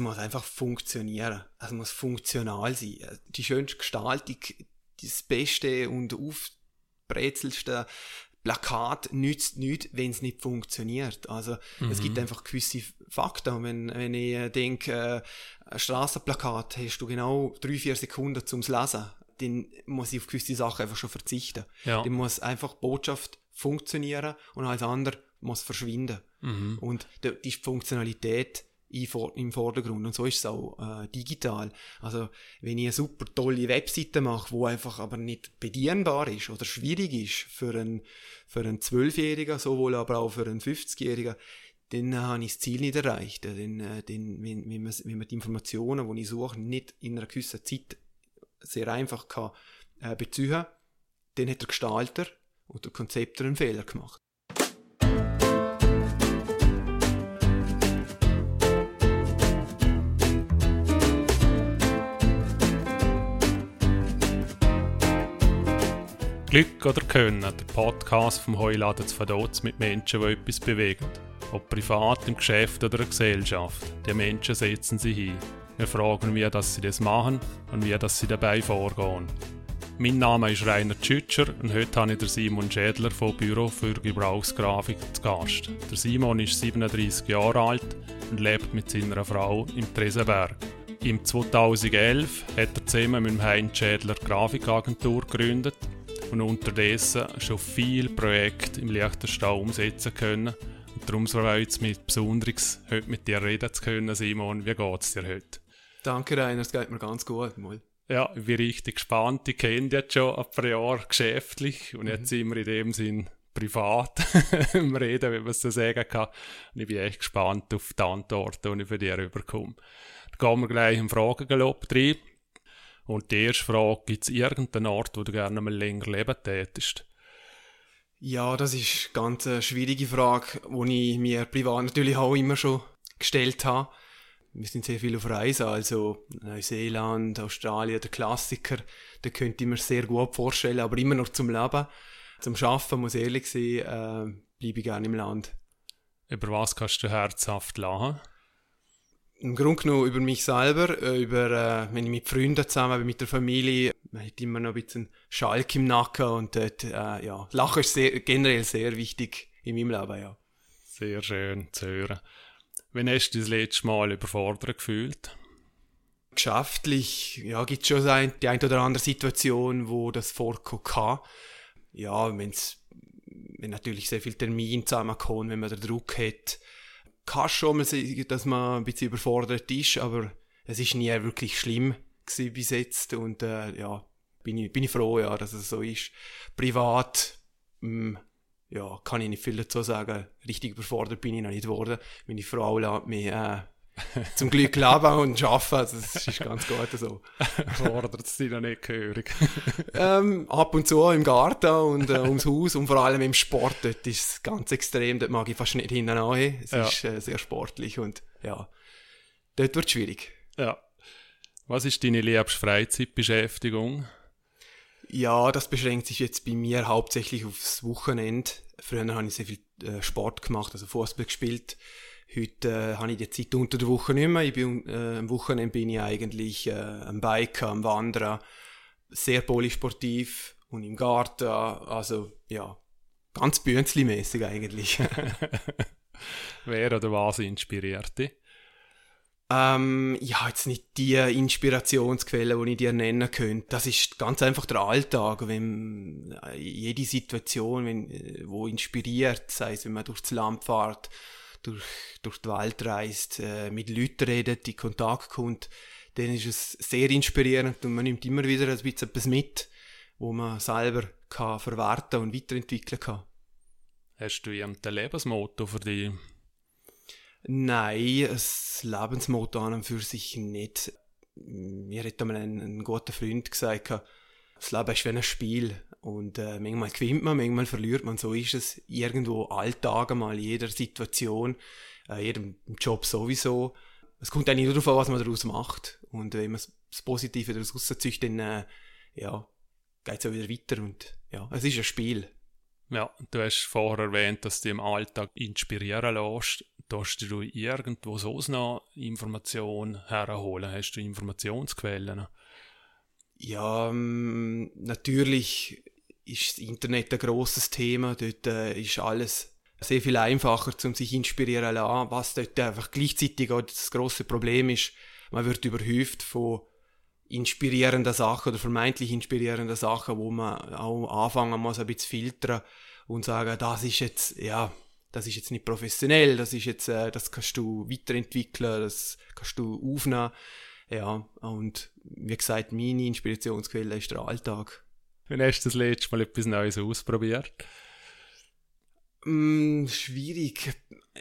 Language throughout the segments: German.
muss einfach funktionieren. Es muss funktional sein. Die schönste Gestaltung, das beste und aufbrezelste Plakat nützt nichts, wenn es nicht funktioniert. Also mhm. es gibt einfach gewisse Fakten. Wenn, wenn ich denke, äh, ein Straßenplakat hast du genau drei, vier Sekunden zum Lesen, dann muss ich auf gewisse Sachen einfach schon verzichten. Ja. Dann muss einfach Botschaft funktionieren und alles andere muss verschwinden. Mhm. Und die Funktionalität im Vordergrund. Und so ist es auch äh, digital. Also, wenn ich eine super tolle Webseite mache, wo einfach aber nicht bedienbar ist oder schwierig ist für einen, für einen Zwölfjährigen, sowohl aber auch für einen 50-Jährigen, dann äh, habe ich das Ziel nicht erreicht. Dann, äh, dann, wenn, wenn, man, wenn man die Informationen, die ich suche, nicht in einer gewissen Zeit sehr einfach kann, äh, beziehen dann hat der Gestalter oder der Konzepter einen Fehler gemacht. Glück oder Können, der Podcast vom Heuladen zu Verdotz mit Menschen, die etwas bewegen. Ob privat, im Geschäft oder in der Gesellschaft. Die Menschen setzen sich hin. Wir fragen, wie dass sie das machen und wie dass sie dabei vorgehen. Mein Name ist Rainer Tschütscher und heute habe ich Simon Schädler vom Büro für Gebrauchsgrafik zu Gast. Der Simon ist 37 Jahre alt und lebt mit seiner Frau im Tresenberg. Im 2011 hat er zusammen mit Heinz Schädler Grafikagentur gegründet und unterdessen schon viele Projekte im Liechtenstall umsetzen können. Und darum freut es mich besonders, heute mit dir reden zu können, Simon. Wie geht es dir heute? Danke, Rainer, es geht mir ganz gut. Mal. Ja, ich bin richtig gespannt. Ich kenne dich jetzt schon ein paar Jahre geschäftlich und mhm. jetzt sind wir in dem Sinn privat im Reden, wie man es so sagen kann. Und ich bin echt gespannt auf die Antworten, die ich von dir überkomme. Dann gehen wir gleich im Fragengalopp rein. Und die erste Frage, gibt es irgendeinen Ort, wo du gerne mal länger leben tätest? Ja, das ist eine ganz schwierige Frage, die ich mir privat natürlich auch immer schon gestellt habe. Wir sind sehr viel auf Reisen, also Neuseeland, Australien, der Klassiker, da könnte ich mir sehr gut vorstellen, aber immer noch zum Leben. Zum Arbeiten, muss ich ehrlich sein, äh, bleibe ich gerne im Land. Über was kannst du herzhaft lachen? Im Grunde genommen über mich selber, äh, über, äh, wenn ich mit Freunden zusammen bin, mit der Familie, man hat immer noch ein bisschen Schalk im Nacken und dort, äh, ja, Lachen ist sehr, generell sehr wichtig in meinem Leben, ja. Sehr schön zu hören. Wann hast du das letzte Mal überfordert gefühlt? Geschäftlich, ja, gibt es schon ein, die eine oder andere Situation, wo das vorkommen kann. Ja, wenn's, wenn natürlich sehr viel Termin zusammenkommen, wenn man den Druck hat, kann schon mal sein, dass man ein bisschen überfordert ist, aber es ist nie wirklich schlimm bis jetzt und äh, ja, bin ich, bin ich froh, ja, dass es so ist. Privat, mh, mm, ja, kann ich nicht viel dazu sagen. Richtig überfordert bin ich noch nicht geworden. Meine Frau lässt mich äh, zum Glück leben und arbeiten, also das ist ganz gut so. Fordert es dich noch nicht gehörig? ähm, ab und zu im Garten und äh, ums Haus und vor allem im Sport, dort ist es ganz extrem, dort mag ich fast nicht hinten Es ja. ist äh, sehr sportlich und ja, dort wird es schwierig. Ja. Was ist deine liebste Freizeitbeschäftigung? Ja, das beschränkt sich jetzt bei mir hauptsächlich aufs Wochenende. Früher habe ich sehr viel äh, Sport gemacht, also Fußball gespielt. Heute äh, habe ich die Zeit unter der Woche nicht mehr. Ich bin, äh, am Wochenende bin ich eigentlich äh, am Biken, am Wandern, sehr polysportiv und im Garten. Also ja, ganz bünzli-mäßig eigentlich. Wer oder was inspiriert dich? Ähm, ja, jetzt nicht die Inspirationsquelle, die ich dir nennen könnte. Das ist ganz einfach der Alltag, wenn äh, jede Situation, wenn, äh, wo inspiriert, sei es, wenn man durchs Land fährt, durch, durch die Welt reist, äh, mit Leuten redet, in Kontakt kommt, dann ist es sehr inspirierend und man nimmt immer wieder ein bisschen etwas mit, wo man selber kann verwerten und weiterentwickeln kann. Hast du ein Lebensmotto für dich? Nein, ein Lebensmotto an und für sich nicht. Mir hat einmal ein, ein guter Freund gesagt, das Leben ist wie ein Spiel. Und äh, manchmal gewinnt man, manchmal verliert man. So ist es irgendwo Alltag mal, jeder Situation, äh, jedem Job sowieso. Es kommt eigentlich nur darauf an, was man daraus macht. Und wenn man das Positive daraus rauszieht, dann äh, ja, geht es auch wieder weiter. Und ja, es ist ein Spiel. Ja, du hast vorher erwähnt, dass du im Alltag inspirieren lässt. Darfst du irgendwo sonst noch Informationen herholen? Hast du Informationsquellen? Ja, ähm, natürlich ist das Internet ein grosses Thema. Dort äh, ist alles sehr viel einfacher, um sich inspirieren zu lassen. Was dort einfach gleichzeitig auch das große Problem ist, man wird überhäuft von inspirierenden Sachen oder vermeintlich inspirierenden Sachen, wo man auch anfangen muss, ein bisschen filtern und sagen, das ist jetzt, ja, das ist jetzt nicht professionell, das ist jetzt, äh, das kannst du weiterentwickeln, das kannst du aufnehmen. Ja, und wie gesagt, meine Inspirationsquelle ist der Alltag. Wann hast du das letzte Mal etwas Neues ausprobiert? Mm, schwierig.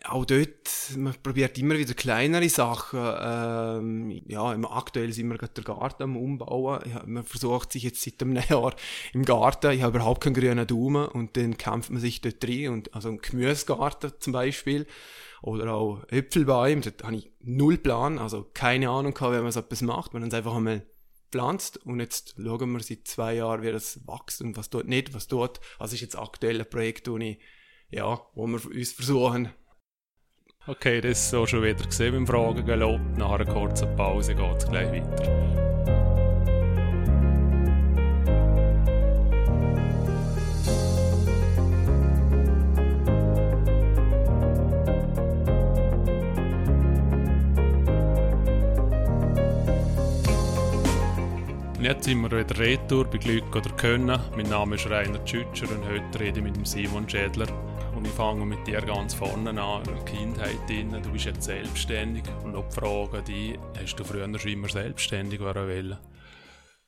Auch dort, man probiert immer wieder kleinere Sachen. Ähm, ja, aktuell sind wir gerade den Garten am Umbauen. Ja, man versucht sich jetzt seit einem Jahr im Garten, ich habe überhaupt keinen grünen Daumen und dann kämpft man sich dort rein. Und, also ein Gemüsegarten zum Beispiel oder auch Äpfelbäume, da habe ich null Plan, also keine Ahnung gehabt, wie man so etwas macht. Man hat es einfach einmal pflanzt und jetzt schauen wir seit zwei Jahren, wie das wächst und was dort nicht, was dort. Also ist jetzt aktuell ein Projekt, wo ich ja, wo wir uns versuchen. Okay, das ist so schon wieder gesehen beim Fragen gelobt. Nach einer kurzen Pause geht es gleich weiter. Jetzt sind wir wieder retour bei Glück oder Können. Mein Name ist Rainer Tschütscher und heute rede ich mit Simon Schädler. Und ich fange mit dir ganz vorne an, in der Kindheit drin. Du bist jetzt selbstständig und noch die Frage die, hast du früher schon immer selbstständig wollen?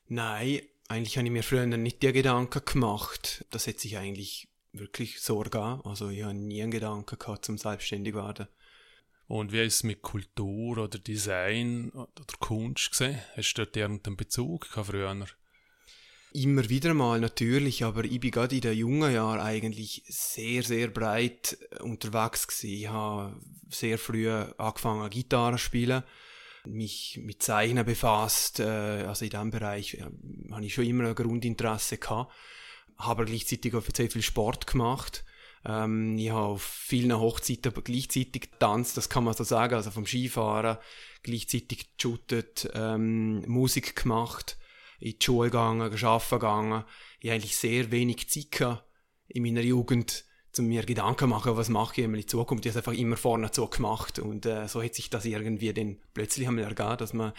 Nein, eigentlich habe ich mir früher nicht die Gedanken gemacht. Das hätte sich eigentlich wirklich Sorge an. Also ich habe nie einen Gedanken gehabt, zum selbstständig werden. Und wie ist es mit Kultur oder Design oder Kunst gesehen? Hast du dort irgendeinen Bezug früher? Immer wieder mal natürlich, aber ich bin gerade in den jungen Jahren eigentlich sehr, sehr breit unterwegs gewesen. Ich habe sehr früh angefangen, Gitarre zu spielen, mich mit Zeichnen befasst, äh, also in diesem Bereich äh, habe ich schon immer ein Grundinteresse gehabt, habe gleichzeitig auch sehr viel Sport gemacht ähm, ich habe auf vielen Hochzeiten gleichzeitig getanzt, das kann man so sagen, also vom Skifahren gleichzeitig geshootet, ähm, Musik gemacht, in die Schule gegangen, arbeiten gegangen. Ich habe eigentlich sehr wenig Zeit gehabt in meiner Jugend, zu mir Gedanken machen, was mache ich in die Zukunft. Ich habe es einfach immer vorne so gemacht und äh, so hat sich das irgendwie dann plötzlich einmal ergeben, dass man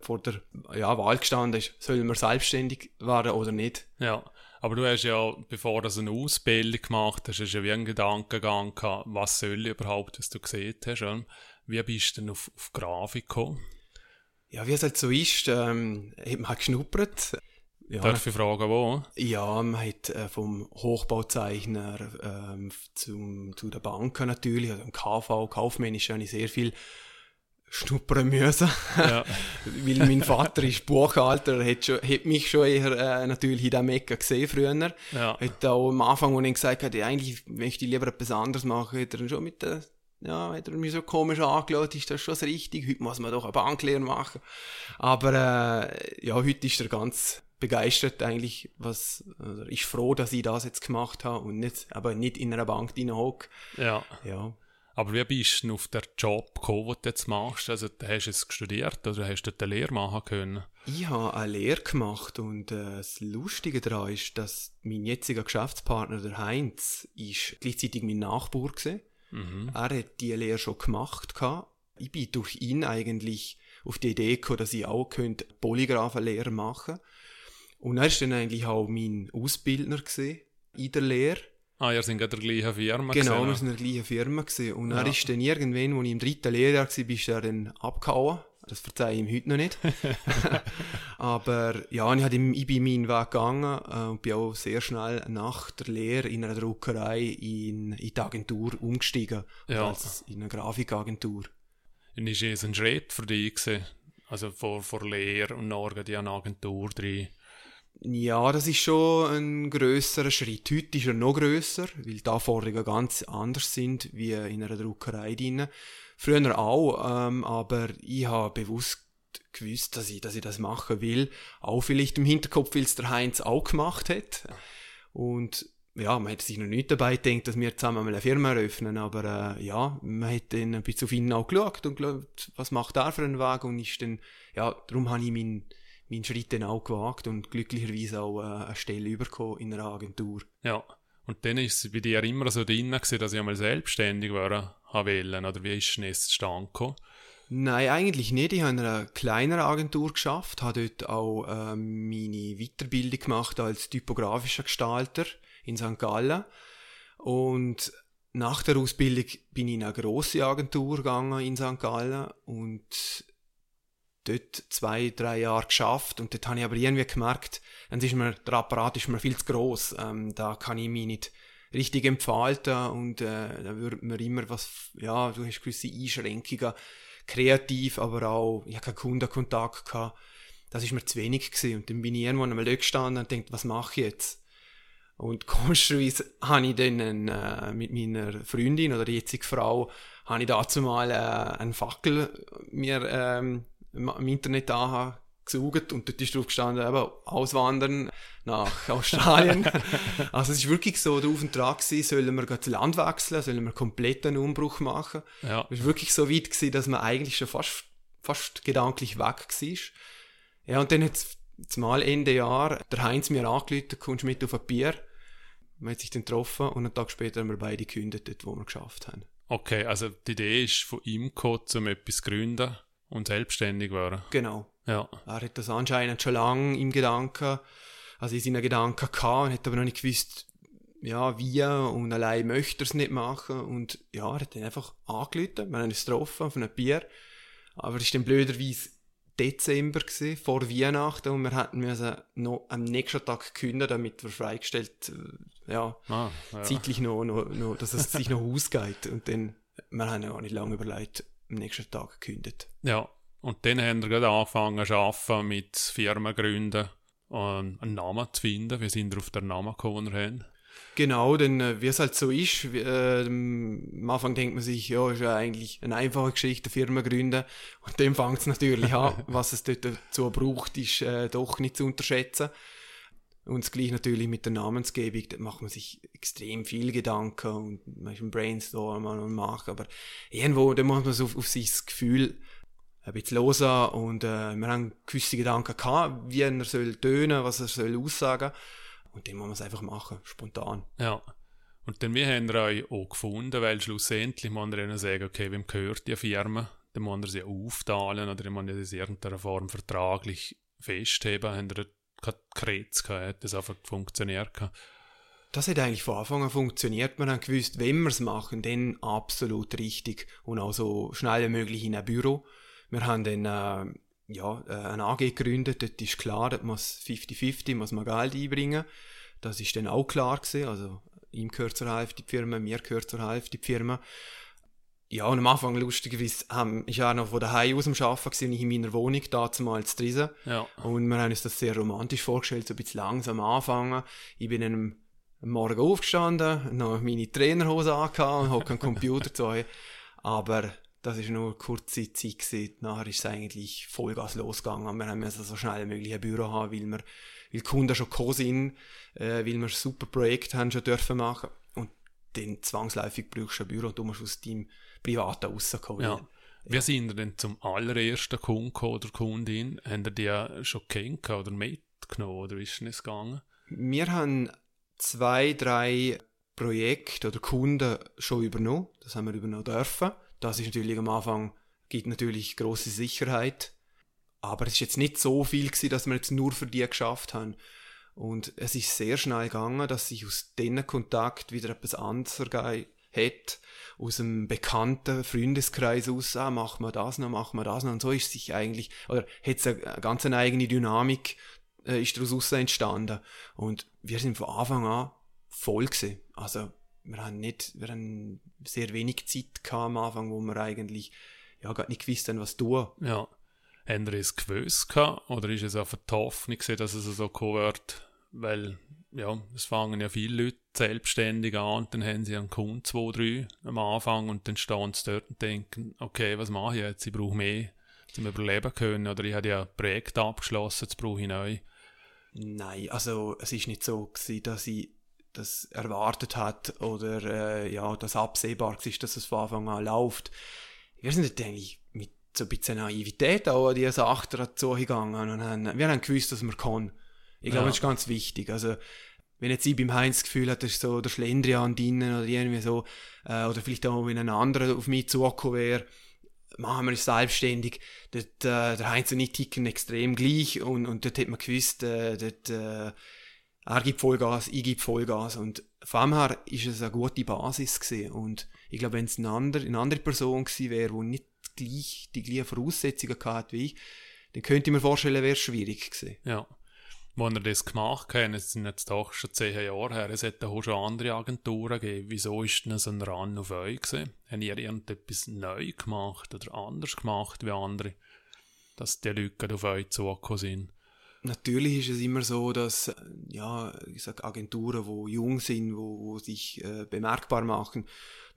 vor der ja, Wahl gestanden ist, soll man selbstständig werden oder nicht. Ja, aber du hast ja, bevor du eine Ausbildung gemacht hast, hast ja wie einen Gedankengang gehabt, was soll ich überhaupt, was du gesehen hast. Wie bist du denn auf, auf Grafik gekommen? Ja, wie es halt so ist, ähm, hat man halt geschnuppert. Ja, Darf ich fragen, wo? Ja, man hat äh, vom Hochbauzeichner ähm, zum, zu den Banken natürlich, also im KV, kaufmännisch habe ich sehr viel schnuppern müssen. Ja. Weil mein Vater ist Buchhalter, hat, schon, hat mich schon eher äh, natürlich in diesem Ecke gesehen früher. Ja. Hat auch am Anfang, wo ich gesagt habe, eigentlich möchte ich lieber etwas anderes machen, hat er schon mit der ja, hat er mich so komisch angeschaut, ist das schon das richtig? Heute muss man doch eine Banklehre machen. Aber äh, ja, heute ist er ganz begeistert eigentlich, was, also ist froh, dass ich das jetzt gemacht habe und nicht, aber nicht in einer Bank drin hocke. Ja. Ja. Aber wie bist du auf den Job gekommen, den du jetzt machst? Also, hast du es studiert oder hast du eine Lehre machen können? Ich habe eine Lehre gemacht und äh, das Lustige daran ist, dass mein jetziger Geschäftspartner, der Heinz, ist gleichzeitig mein Nachbar war. Mhm. Er hat diese Lehre schon gemacht. Gehabt. Ich bin durch ihn eigentlich auf die Idee gekommen, dass ich auch könnte Polygraphenlehre machen könnte. Und er war dann eigentlich auch mein Ausbildner in der Lehre. Ah, ihr seid in der gleichen Firma Genau, wir sind in der gleichen Firma gewesen. Und ja. er ist dann irgendwann, als ich im dritten Lehrjahr war, bist er dann abgehauen. Das verzeihe ich ihm heute noch nicht. Aber ja, ich, ihm, ich bin meinen Weg gegangen äh, und bin auch sehr schnell nach der Lehre in einer Druckerei in, in die Agentur umgestiegen. Ja. Als in eine Grafikagentur. Und ist es ein Schritt für dich gewesen? Also vor, vor Lehre und nachher die Agentur drin? Ja, das ist schon ein grösserer Schritt. Heute ist er noch grösser, weil die Anforderungen ganz anders sind wie in einer Druckerei drin. Früher auch, ähm, aber ich habe bewusst gewusst, dass ich, dass ich das machen will. Auch vielleicht im Hinterkopf, weil es der Heinz auch gemacht hat. Und ja, man hätte sich noch nicht dabei gedacht, dass wir zusammen mal eine Firma eröffnen, aber äh, ja, man hat dann ein bisschen auf ihn auch geschaut und geschaut, was macht er für einen Weg und ist dann, ja, darum habe ich meinen mein Schritt dann auch gewagt und glücklicherweise auch äh, eine Stelle bekommen in einer Agentur. Ja, und dann ist es bei dir immer so drin gewesen, dass ich einmal selbstständig werden wollte, oder wie ist es zustande gekommen? Nein, eigentlich nicht. Ich habe in einer kleineren Agentur geschafft, habe dort auch äh, meine Weiterbildung gemacht als typografischer Gestalter in St. Gallen. Und nach der Ausbildung bin ich in eine grosse Agentur gegangen in St. Gallen und dort zwei, drei Jahre geschafft und dort habe ich aber irgendwie gemerkt, dann ist mir, der Apparat ist mir viel zu gross, ähm, da kann ich mich nicht richtig entfalten und äh, da würde mir immer was, ja, du hast gewisse Einschränkungen, kreativ, aber auch, ich habe keinen Kundenkontakt gehabt, das ist mir zu wenig gewesen und dann bin ich irgendwann einmal gestanden und denkt, was mache ich jetzt? Und komischerweise habe ich dann äh, mit meiner Freundin oder jetzigen Frau, habe ich dazu mal äh, einen Fackel mir ähm, im Internet angesucht und dort ist drauf gestanden, eben, auswandern nach Australien. also es ist wirklich so der Auftrag gewesen, sollen wir das Land wechseln, sollen wir komplett einen Umbruch machen. Ja. Es war wirklich so weit gewesen, dass man eigentlich schon fast, fast gedanklich weg war. Ja, und dann hat es mal Ende Jahr der Heinz mir angerufen, kommst mit auf ein Bier. Man hat sich dann getroffen und einen Tag später haben wir beide gekündigt, dort, wo wir geschafft haben. Okay, also die Idee ist von ihm gekommen, um etwas zu gründen und selbstständig waren. Genau. Ja. Er hat das anscheinend schon lange im Gedanken, also in seinen Gedanken gehabt und hat aber noch nicht gewusst, ja, wie und allein möchte er es nicht machen und ja, er hat dann einfach angelötet, wir haben uns getroffen auf einem Bier, aber es ist dann blöderweise Dezember gewesen, vor Weihnachten und wir hätten müssen noch am nächsten Tag kündigen, damit wir freigestellt, äh, ja, ah, ja. zeitlich noch, noch, noch, dass es sich noch ausgeht und dann, wir haben ja auch nicht lange überlegt, am nächsten Tag gekündigt. Ja, und dann haben wir gerade angefangen zu arbeiten mit Firmen gründen und einen Namen zu finden. Wir sind auf den Namen gekommen, haben. Genau, denn äh, wie es halt so ist, äh, am Anfang denkt man sich, ja, ist ja eigentlich eine einfache Geschichte, Firma gründen. Und dann fängt es natürlich an, was es dort dazu braucht, ist äh, doch nicht zu unterschätzen. Und das gleiche natürlich mit der Namensgebung, da macht man sich extrem viel Gedanken und man ist ein Brainstorm und macht, aber irgendwo, da muss man so auf, auf sich das Gefühl ein bisschen hören und äh, wir haben gewisse Gedanken gehabt, wie er soll tönen, was er soll aussagen und dann muss man es einfach machen, spontan. Ja. Und dann, wie haben wir euch auch gefunden, weil schlussendlich muss man ihnen sagen, okay, wem gehört die Firma? Dann muss man sie aufteilen oder dann muss man in irgendeiner Form vertraglich festheben. Haben wir kein Kretz gehabt, hat das einfach funktioniert gehabt. Das hat eigentlich von Anfang an funktioniert. Man hat gewusst, wenn wir es machen, dann absolut richtig und auch so schnell wie möglich in ein Büro. Wir haben dann äh, ja, äh, eine AG gegründet, dort ist klar, dort muss 50-50, muss man Geld einbringen. Das ist dann auch klar gewesen, also ihm gehört zur Hälfte die Firma, mir gehört zur Hälfte die Firma. Ja, und am Anfang, lustigerweise, haben, ich war noch von daheim aus dem Arbeiten gewesen, ich in meiner Wohnung, da zumal zu Drisen. Ja. Und wir haben uns das sehr romantisch vorgestellt, so ein bisschen langsam anfangen. Ich bin am Morgen aufgestanden, noch meine Trainerhose angehabt und habe keinen Computer zu euch. Aber das ist nur eine kurze Zeit gewesen. Nachher ist es eigentlich Vollgas losgegangen. Wir haben also so schnell wie möglich ein Büro haben, weil wir, weil die Kunden schon gekommen sind, äh, weil wir super Projekte haben schon dürfen machen. Und dann zwangsläufig brauchst du ein Büro und du musst aus deinem Privaten rauskommen. Ja. Wie sind ihr denn zum allerersten Kunden oder Kundin? Haben ihr die schon kennengelernt oder mitgenommen oder ist es gegangen? Wir haben zwei, drei Projekte oder Kunden schon übernommen. Das haben wir übernommen dürfen. Das ist natürlich am Anfang, gibt natürlich große Sicherheit. Aber es ist jetzt nicht so viel gewesen, dass wir jetzt nur für die geschafft haben. Und es ist sehr schnell gegangen, dass sich aus diesen Kontakt wieder etwas anderes hat, aus einem bekannten Freundeskreis aus, ah, machen wir das noch, machen wir das noch. Und so ist sich eigentlich, oder hat es eine ganz eine eigene Dynamik, äh, ist daraus entstanden. Und wir sind von Anfang an voll gewesen. Also, wir haben nicht, wir haben sehr wenig Zeit gehabt am Anfang, wo wir eigentlich ja gar nicht gewusst haben, was tun. Ja. Haben Sie es gewusst gehabt, oder ist es einfach die Hoffnung dass es so kommen wird? Weil, ja, es fangen ja viele Leute selbstständig an und dann haben sie einen Kunden, zwei, drei am Anfang und dann stehen sie dort und denken, okay, was mache ich jetzt? Ich brauche mehr, zum Überleben können oder ich habe ja ein Projekt abgeschlossen, jetzt brauche ich neu. Nein, also es ist nicht so gewesen, dass ich das erwartet hat oder äh, ja, das absehbar ist, dass es von Anfang an läuft. Wir sind eigentlich mit so ein bisschen Naivität auch an diese Sache dazu gegangen und haben, wir haben gewusst, dass man kann. Ich glaube, Ja. das ist ganz wichtig. Also, wenn jetzt ich beim Heinz das Gefühl hat, das ist so der Schlendrian drinnen oder irgendwie so, äh, oder vielleicht auch, wenn ein anderer auf mich zugekommen wäre, machen wir es selbstständig. Dort, äh, der Heinz und ich ticken extrem gleich und, und dort hat man gewusst, äh, dort, äh, er gibt Vollgas, ich gebe Vollgas und von dem her ist es eine gute Basis gewesen. und ich glaube, wenn es eine andere, eine andere Person gewesen wäre, die nicht gleich die gleichen Voraussetzungen gehabt hat wie ich, dann könnte ich mir vorstellen, wäre es schwierig gewesen. Ja. Als ihr das gemacht habt, es sind jetzt doch schon zehn Jahre her, es hätte auch schon andere Agenturen gegeben. Wieso ist denn so ein Run auf euch gewesen? Habt ihr irgendetwas neu gemacht oder anders gemacht wie andere, dass die Leute auf euch zugekommen sind? Natürlich ist es immer so, dass äh, ja, ich sag Agenturen, wo jung sind, wo, wo sich äh, bemerkbar machen,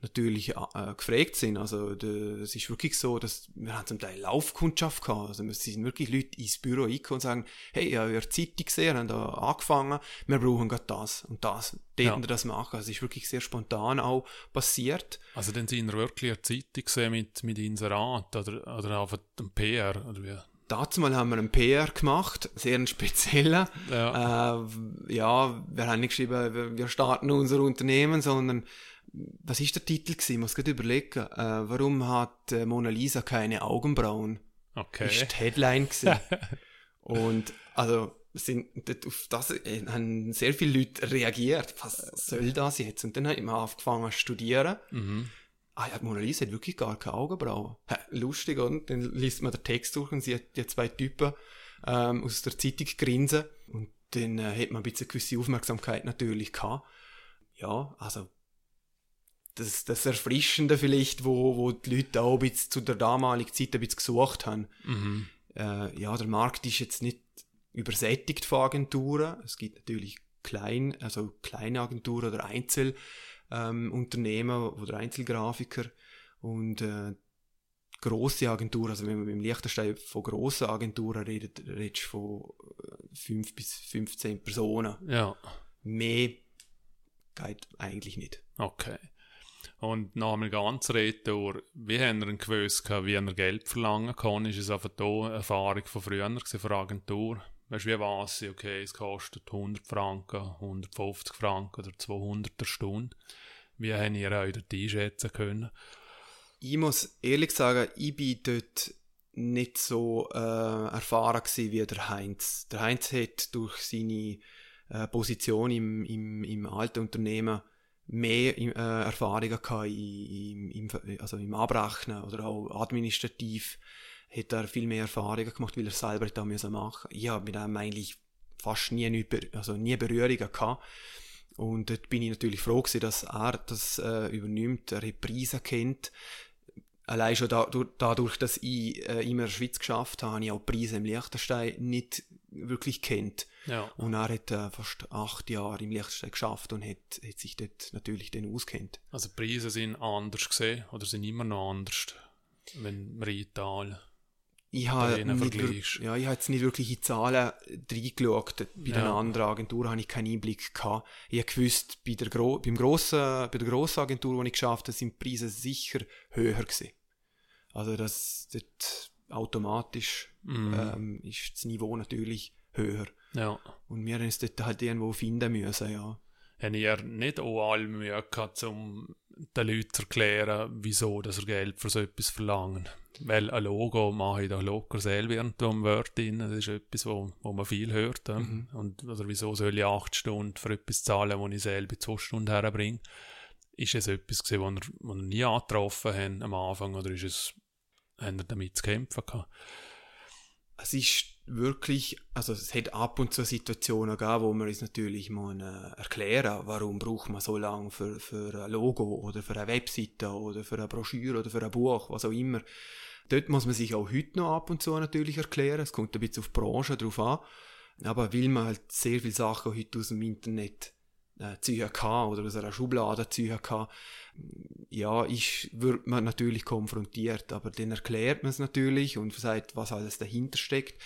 natürlich äh, gefragt sind. Also es ist wirklich so, dass wir haben zum Teil Laufkundschaft gehabt. Also es sind wirklich Leute ins Büro reingekommen und sagen, hey, ich habe eure Zeitung gesehen, haben da angefangen, wir brauchen gerade das und das. Dort Ja. das machen. Also es ist wirklich sehr spontan auch passiert. Also dann sind ihr wirklich eine Zeitung gesehen mit, mit Inserat oder, oder einfach ein PR oder wie? Dazu mal haben wir einen PR gemacht, sehr einen speziellen. Ja. Äh, ja, wir haben nicht geschrieben, wir- starten unser Unternehmen, sondern was ist der Titel gewesen? Ich muss gerade überlegen. Äh, warum hat äh, Mona Lisa keine Augenbrauen? Okay. Ist die Headline gewesen. Und also sind auf das äh, haben sehr viele Leute reagiert. Was soll das jetzt? Und dann habe ich mal angefangen zu studieren. Mhm. Ah ja, Mona Lisa hat wirklich gar keine Augenbrauen. Hä, lustig, und dann liest man den Text durch und sieht die zwei Typen ähm, aus der Zeitung grinsen. Und dann äh, hat man ein bisschen gewisse Aufmerksamkeit natürlich gehabt. Ja, also das, das Erfrischende vielleicht, wo, wo die Leute auch ein bisschen zu der damaligen Zeit ein bisschen gesucht haben. Mhm. Äh, ja, der Markt ist jetzt nicht übersättigt von Agenturen. Es gibt natürlich klein, also kleine Agenturen oder Einzelunternehmen ähm, Unternehmen oder Einzelgrafiker und äh, große Agenturen, also wenn man beim Liechtenstein von grossen Agenturen redet, redest von äh, 5 bis 15 Personen. Ja. Mehr geht eigentlich nicht. Okay. Und noch einmal ganz retour, wie haben wir gewusst, wie er Geld verlangen kann? Ist es einfach da eine Erfahrung von früher von der Agentur? Weißt du, wie ich, okay, es kostet 100 Franken, 150 Franken oder 200 der Stunde. Wie haben ihr euch dort einschätzen können? Ich muss ehrlich sagen, ich bin dort nicht so äh, erfahren gewesen wie der Heinz. Der Heinz hat durch seine äh, Position im, im, im alten Unternehmen mehr äh, Erfahrungen gehabt im, im, also im Abrechnen oder auch administrativ hat er viel mehr Erfahrungen gemacht, weil er selber da müssen machen. Ich habe mit dem eigentlich fast nie, nicht, also nie Berührungen gehabt. Und dort bin ich natürlich froh gewesen, dass er das äh, übernimmt, er hat Preise kennt. Allein schon dadurch, dadurch dass ich äh, immer in der Schweiz geschafft habe, habe ich auch Preise im Liechtenstein nicht wirklich kennt. Ja. Und er hat äh, fast acht Jahre im Liechtenstein geschafft und hat, hat sich dort natürlich dann auskennt. Also die Preise sind anders gesehen oder sind immer noch anders, wenn wir einteilen. Ich habe nicht, ja, ich habe jetzt nicht wirklich in Zahlen reingeschaut. Bei Ja. anderen Agenturen habe ich keinen Einblick gehabt. Ich habe gewusst, bei der, Gro beim grossen, bei der grossen Agentur, die ich geschafft habe, sind die Preise sicher höher gewesen. Also das, dort automatisch Mhm. ähm, ist das Niveau natürlich höher. Ja. Und wir haben es dort halt irgendwo finden müssen, ja. Haben ihr nicht auch alle Mühe gehabt, um den Leuten erklären, wieso dass er Geld für so etwas verlangen? Weil ein Logo mache ich doch locker selber irgendwo im Word drin. Das ist etwas, wo, wo man viel hört. ja. Mhm. Und, oder wieso soll ich acht Stunden für etwas zahlen, wo ich selber zwei Stunden herbringe? Ist es etwas gewesen, wo ihr, wo ihr nie angetroffen habt am Anfang? Oder ist es, habt ihr damit zu kämpfen gehabt? Es ist wirklich, also es hat ab und zu Situationen gegeben, wo man uns natürlich mal äh, erklären, warum braucht man so lange für, für ein Logo oder für eine Webseite oder für eine Broschüre oder für ein Buch, was auch immer. Dort muss man sich auch heute noch ab und zu natürlich erklären. Es kommt ein bisschen auf die Branche drauf an. Aber weil man halt sehr viele Sachen heute aus dem Internet äh, ziehen kann oder aus einer Schublade ziehen kann, ja, ist, wird man natürlich konfrontiert, aber dann erklärt man es natürlich und sagt, was alles dahinter steckt.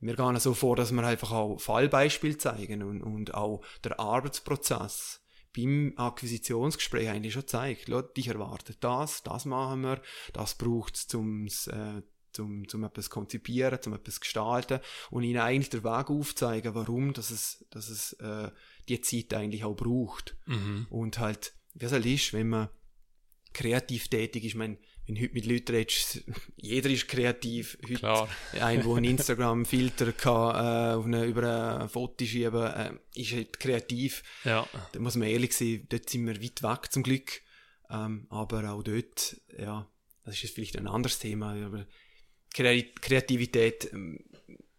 Wir gehen so vor, dass wir einfach auch Fallbeispiele zeigen und, und auch der Arbeitsprozess. beim Akquisitionsgespräch eigentlich schon gezeigt, dich erwartet das, das machen wir, das braucht es zum äh, zum, zum etwas konzipieren, zum etwas gestalten und ihnen eigentlich den Weg aufzeigen, warum dass es, dass es äh, die Zeit eigentlich auch braucht. Mhm. Und halt, wie es halt ist, wenn man kreativ tätig ist, ich meine, wenn du heute mit Leuten redest, jeder ist kreativ. Heute Klar. ein, der einen Instagram-Filter kann, äh, auf eine, über ein Foto schieben äh, ist halt kreativ. Ja. Da muss man ehrlich sein, dort sind wir weit weg zum Glück. Ähm, aber auch dort, ja, das ist jetzt vielleicht ein anderes Thema, aber Kreativität ähm,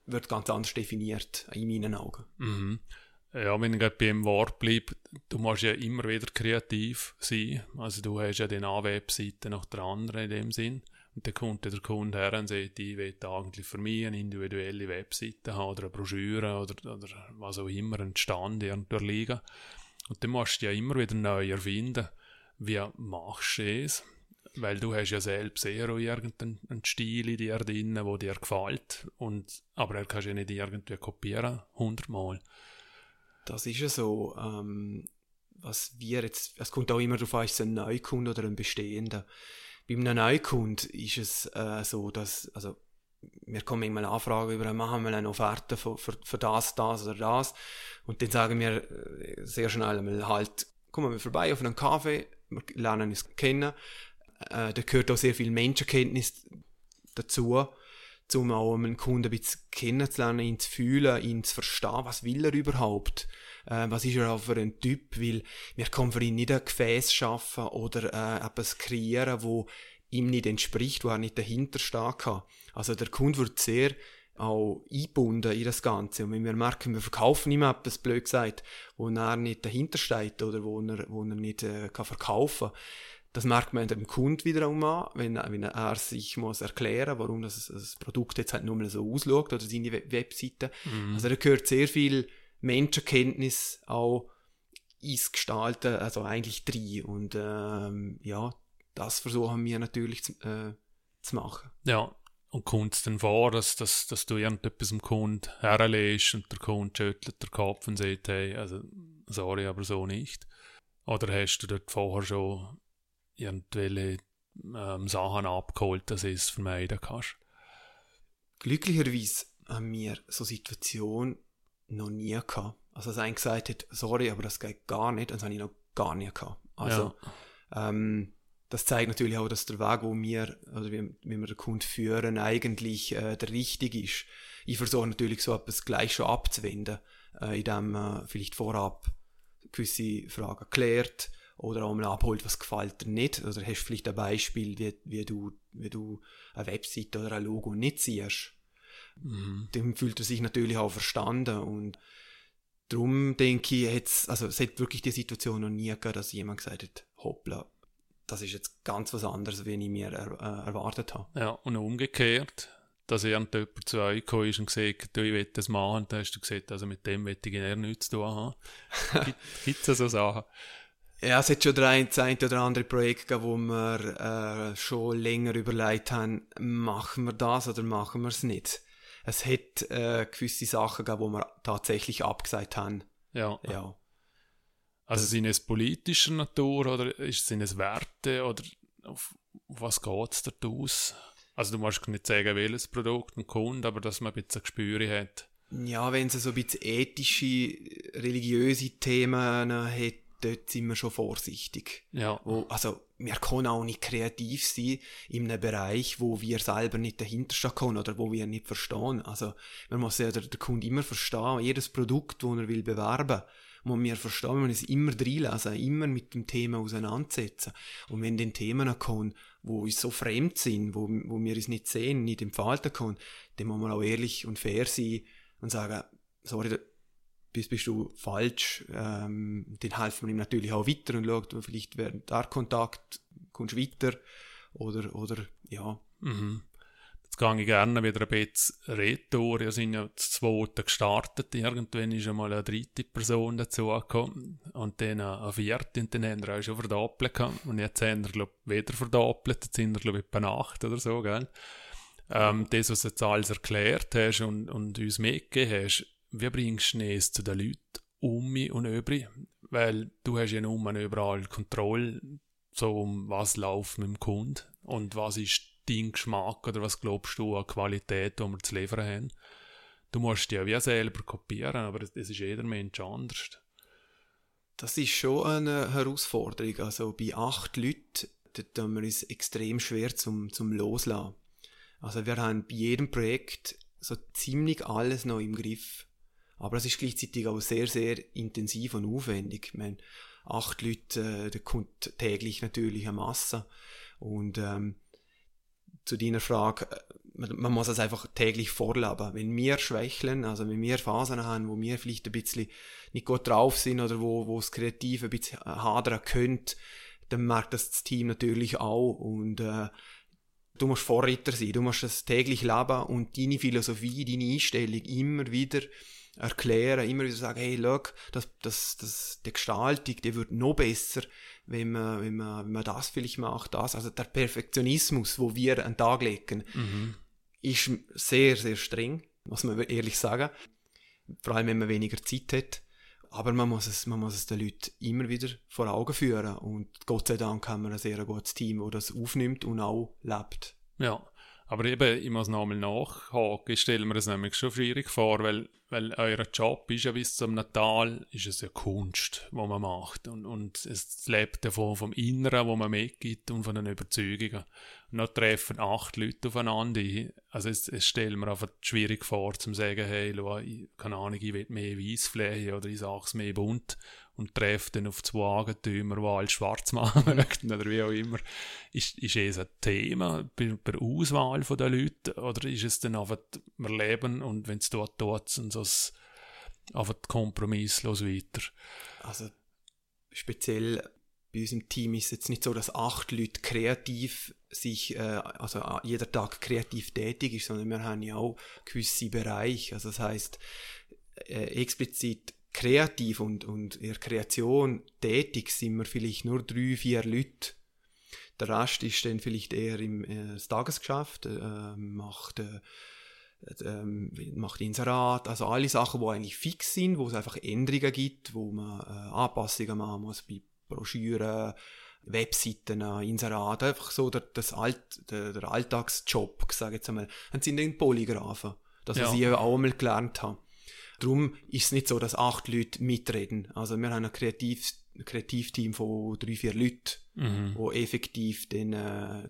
wird ganz anders definiert, in meinen Augen. Mhm. Ja, wenn ich gerade beim Wort bleibe, du musst ja immer wieder kreativ sein. Also du hast ja dann eine Webseite nach der anderen in dem Sinn. Und dann kommt der Kunde her und sagt, ich will eigentlich für mich eine individuelle Webseite haben oder eine Broschüre oder, oder was auch immer, einen Stand irgendwo liegen. Und dann musst du ja immer wieder neu erfinden. Wie machst du es? Weil du hast ja selbst eher auch irgendeinen Stil in dir drin, der dir gefällt. Und, aber er kannst ja nicht irgendwie kopieren, hundertmal. Das ist ja so. Ähm, was wir jetzt, es kommt auch immer darauf an, ist es ein Neukunde oder ein bestehender. Bei einem Neukunde ist es äh, so, dass, also, wir kommen manchmal Anfragen über, machen wir eine Offerte für, für, für das, das oder das. Und dann sagen wir äh, sehr schnell einmal halt, kommen wir vorbei auf einen Kaffee, wir lernen uns kennen, äh, da gehört auch sehr viel Menschenkenntnis dazu, um auch einen Kunden ein bisschen kennenzulernen, ihn zu fühlen, ihn zu verstehen, was will er überhaupt, äh, was ist er auch für ein Typ, weil wir können für ihn nicht ein Gefäß schaffen oder äh, etwas kreieren, wo ihm nicht entspricht, wo er nicht dahinter stehen kann. Also der Kunde wird sehr auch eingebunden in das Ganze. Und wenn wir merken, wir verkaufen ihm etwas, blöd gesagt, wo er nicht dahinter steht oder wo er, wo er nicht äh, kann verkaufen kann, das merkt man dem Kunden wiederum an, wenn, wenn er sich muss erklären, warum das, das Produkt jetzt halt nur mal so ausschaut oder seine Webseite. Mhm. Also da gehört sehr viel Menschenkenntnis auch ins Gestalten, also eigentlich drin. Und ähm, ja, das versuchen wir natürlich zu, äh, zu machen. Ja, und kommt es dann vor, dass, dass, dass du irgendetwas dem Kunden herlegst und der Kunde schüttelt den Kopf und sagt, hey, also sorry, aber so nicht? Oder hast du dort vorher schon irgendwelche ähm, Sachen abgeholt, dass du es vermeiden kannst. Glücklicherweise haben wir so Situation noch nie gehabt. Also, dass einer gesagt hat, sorry, aber das geht gar nicht, das habe ich noch gar nie gehabt. Also, ja. ähm, das zeigt natürlich auch, dass der Weg, wo wir, oder wie, wie wir den Kunden führen, eigentlich äh, der richtige ist. Ich versuche natürlich so etwas gleich schon abzuwenden, äh, indem man äh, vielleicht vorab gewisse Fragen klärt, oder auch mal abholt, was gefällt dir nicht. Oder hast du vielleicht ein Beispiel, wie, wie, du, wie du eine Webseite oder ein Logo nicht siehst. Mhm. Dann fühlt er sich natürlich auch verstanden und darum denke ich, jetzt, also es hat wirklich die Situation noch nie gegeben, dass jemand gesagt hat, hoppla, das ist jetzt ganz was anderes, wie ich mir er, äh, erwartet habe. Ja, und umgekehrt, dass irgendjemand zu euch gekommen ist und gesagt du, ich will das machen, dann hast du gesagt, also mit dem will ich eher nichts zu tun haben. Gibt es so Sachen? Ja, es hat schon ein, ein oder andere Projekt gegeben, wo wir äh, schon länger überlegt haben, machen wir das oder machen wir es nicht. Es hat äh, gewisse Sachen gegeben, wo wir tatsächlich abgesagt haben. Ja. ja. Also sind es politischer Natur oder sind es Werte oder auf, auf was geht es da aus? Also du musst nicht sagen, welches Produkt ein Kunde, aber dass man ein bisschen Gespür hat. Ja, wenn es so ein bisschen ethische, religiöse Themen hat, dort sind wir schon vorsichtig. Ja. Wo, also, wir können auch nicht kreativ sein in einem Bereich, wo wir selber nicht dahinter können oder wo wir nicht verstehen. Also, man muss ja der, der Kunde immer verstehen, jedes Produkt, das er will bewerben, muss wir verstehen, wir müssen es immer reinlesen, immer mit dem Thema auseinandersetzen. Und wenn dann Themen kommen, wo uns so fremd sind, wo, wo wir es nicht sehen, nicht entfalten können, dann muss man auch ehrlich und fair sein und sagen, sorry, bist, bist du falsch, ähm, dann helfen wir ihm natürlich auch weiter und schaut, vielleicht während der Kontakt kommst du weiter oder, oder ja. Mhm. Jetzt gehe ich gerne wieder ein bisschen retour. Wir sind ja das zweite gestartet. Irgendwann ist einmal eine dritte Person dazugekommen und dann eine vierte und dann haben wir auch schon verdoppelt. Und jetzt haben wir, glaube wieder verdoppelt. Jetzt sind wir, glaube ich, bei Nacht oder so, gell? Ähm, das, was du jetzt alles erklärt hast und, und uns mitgegeben hast, wie bringst du es zu den Leuten um mich und über? weil du hast ja nun überall Kontrolle, so um was läuft mit dem Kunden und was ist dein Geschmack oder was glaubst du an Qualität, die wir zu liefern haben. Du musst ja wie selber kopieren, aber es ist jeder Mensch anders. Das ist schon eine Herausforderung. Also bei acht Leuten, da tun wir uns extrem schwer zum, zum Loslassen. Also wir haben bei jedem Projekt so ziemlich alles noch im Griff. Aber es ist gleichzeitig auch sehr, sehr intensiv und aufwendig. Ich meine, acht Leute, äh, da kommt täglich natürlich eine Masse. Und ähm, zu deiner Frage, äh, man, man muss es einfach täglich vorleben. Wenn wir schwächeln, also wenn wir Phasen haben, wo wir vielleicht ein bisschen nicht gut drauf sind oder wo, wo das Kreative ein bisschen hadern könnte, dann merkt das das Team natürlich auch und äh, du musst Vorreiter sein, du musst es täglich leben und deine Philosophie, deine Einstellung immer wieder erklären, immer wieder sagen, hey, look, das, das, das, die Gestaltung, die wird noch besser, wenn man, wenn man, wenn man das vielleicht macht, das, also der Perfektionismus, wo wir an den Tag legen, mhm. ist sehr, sehr streng, muss man ehrlich sagen. Vor allem, wenn man weniger Zeit hat. Aber man muss es, man muss es den Leuten immer wieder vor Augen führen. Und Gott sei Dank haben wir ein sehr gutes Team, das das aufnimmt und auch lebt. Ja, aber eben, ich muss nochmal nachhaken. Ich stelle mir das nämlich schon schwierig vor, weil, weil euer Job ist ja bis zum Natal, ist es ja Kunst, was man macht. Und, und es lebt davon vom Inneren, wo man mitgibt und von den Überzeugungen. Und dann treffen acht Leute aufeinander. Also es, es stellt mir einfach schwierig vor, zu sagen, hey, schau, ich, keine Ahnung, ich will mehr Weissfläche oder ich sage es mehr bunt und treffe dann auf zwei Eigentümer, die alles schwarz machen möchten oder wie auch immer. Ist, ist es ein Thema bei, bei der Auswahl der Leute oder ist es dann einfach, wir leben und wenn es dort tut, und so einfach kompromisslos weiter? Also speziell bei unserem Team ist es jetzt nicht so, dass acht Leute kreativ sich, äh, also jeder Tag kreativ tätig ist, sondern wir haben ja auch gewisse Bereiche. Also das heißt äh, explizit kreativ und, und in der Kreation tätig sind wir vielleicht nur drei, vier Leute. Der Rest ist dann vielleicht eher im äh, Tagesgeschäft, äh, macht, äh, äh, macht Inserat, also alle Sachen, die eigentlich fix sind, wo es einfach Änderungen gibt, wo man äh, Anpassungen machen muss bei Broschüren, Webseiten, Inserat, einfach so der, das Alt, der, der Alltagsjob, sage jetzt einmal. Dann sind dann Polygraphen, das, was ja. ich auch einmal gelernt habe. Darum ist es nicht so, dass acht Leute mitreden. Also wir haben ein, Kreativ, Kreativteam von drei, vier Leuten, mhm. wo effektiv den äh,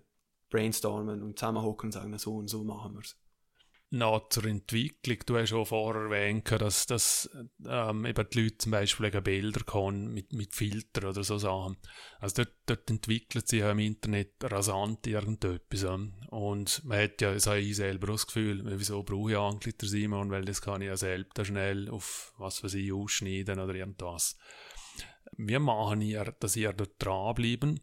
brainstormen und zusammenhocken und sagen, so und so machen wir es noch zur Entwicklung. Du hast schon vorher erwähnt, dass, dass ähm, eben die Leute zum Beispiel Bilder können mit, mit Filtern oder so Sachen. Also dort, dort entwickelt sich im Internet rasant irgendetwas. Und man hat ja, das habe ich selber auch das Gefühl, wieso brauche ich eigentlich den Simon, weil das kann ich ja selbst schnell auf was weiß ich ausschneiden oder irgendwas. Wir machen ihr, dass ihr dort dranbleiben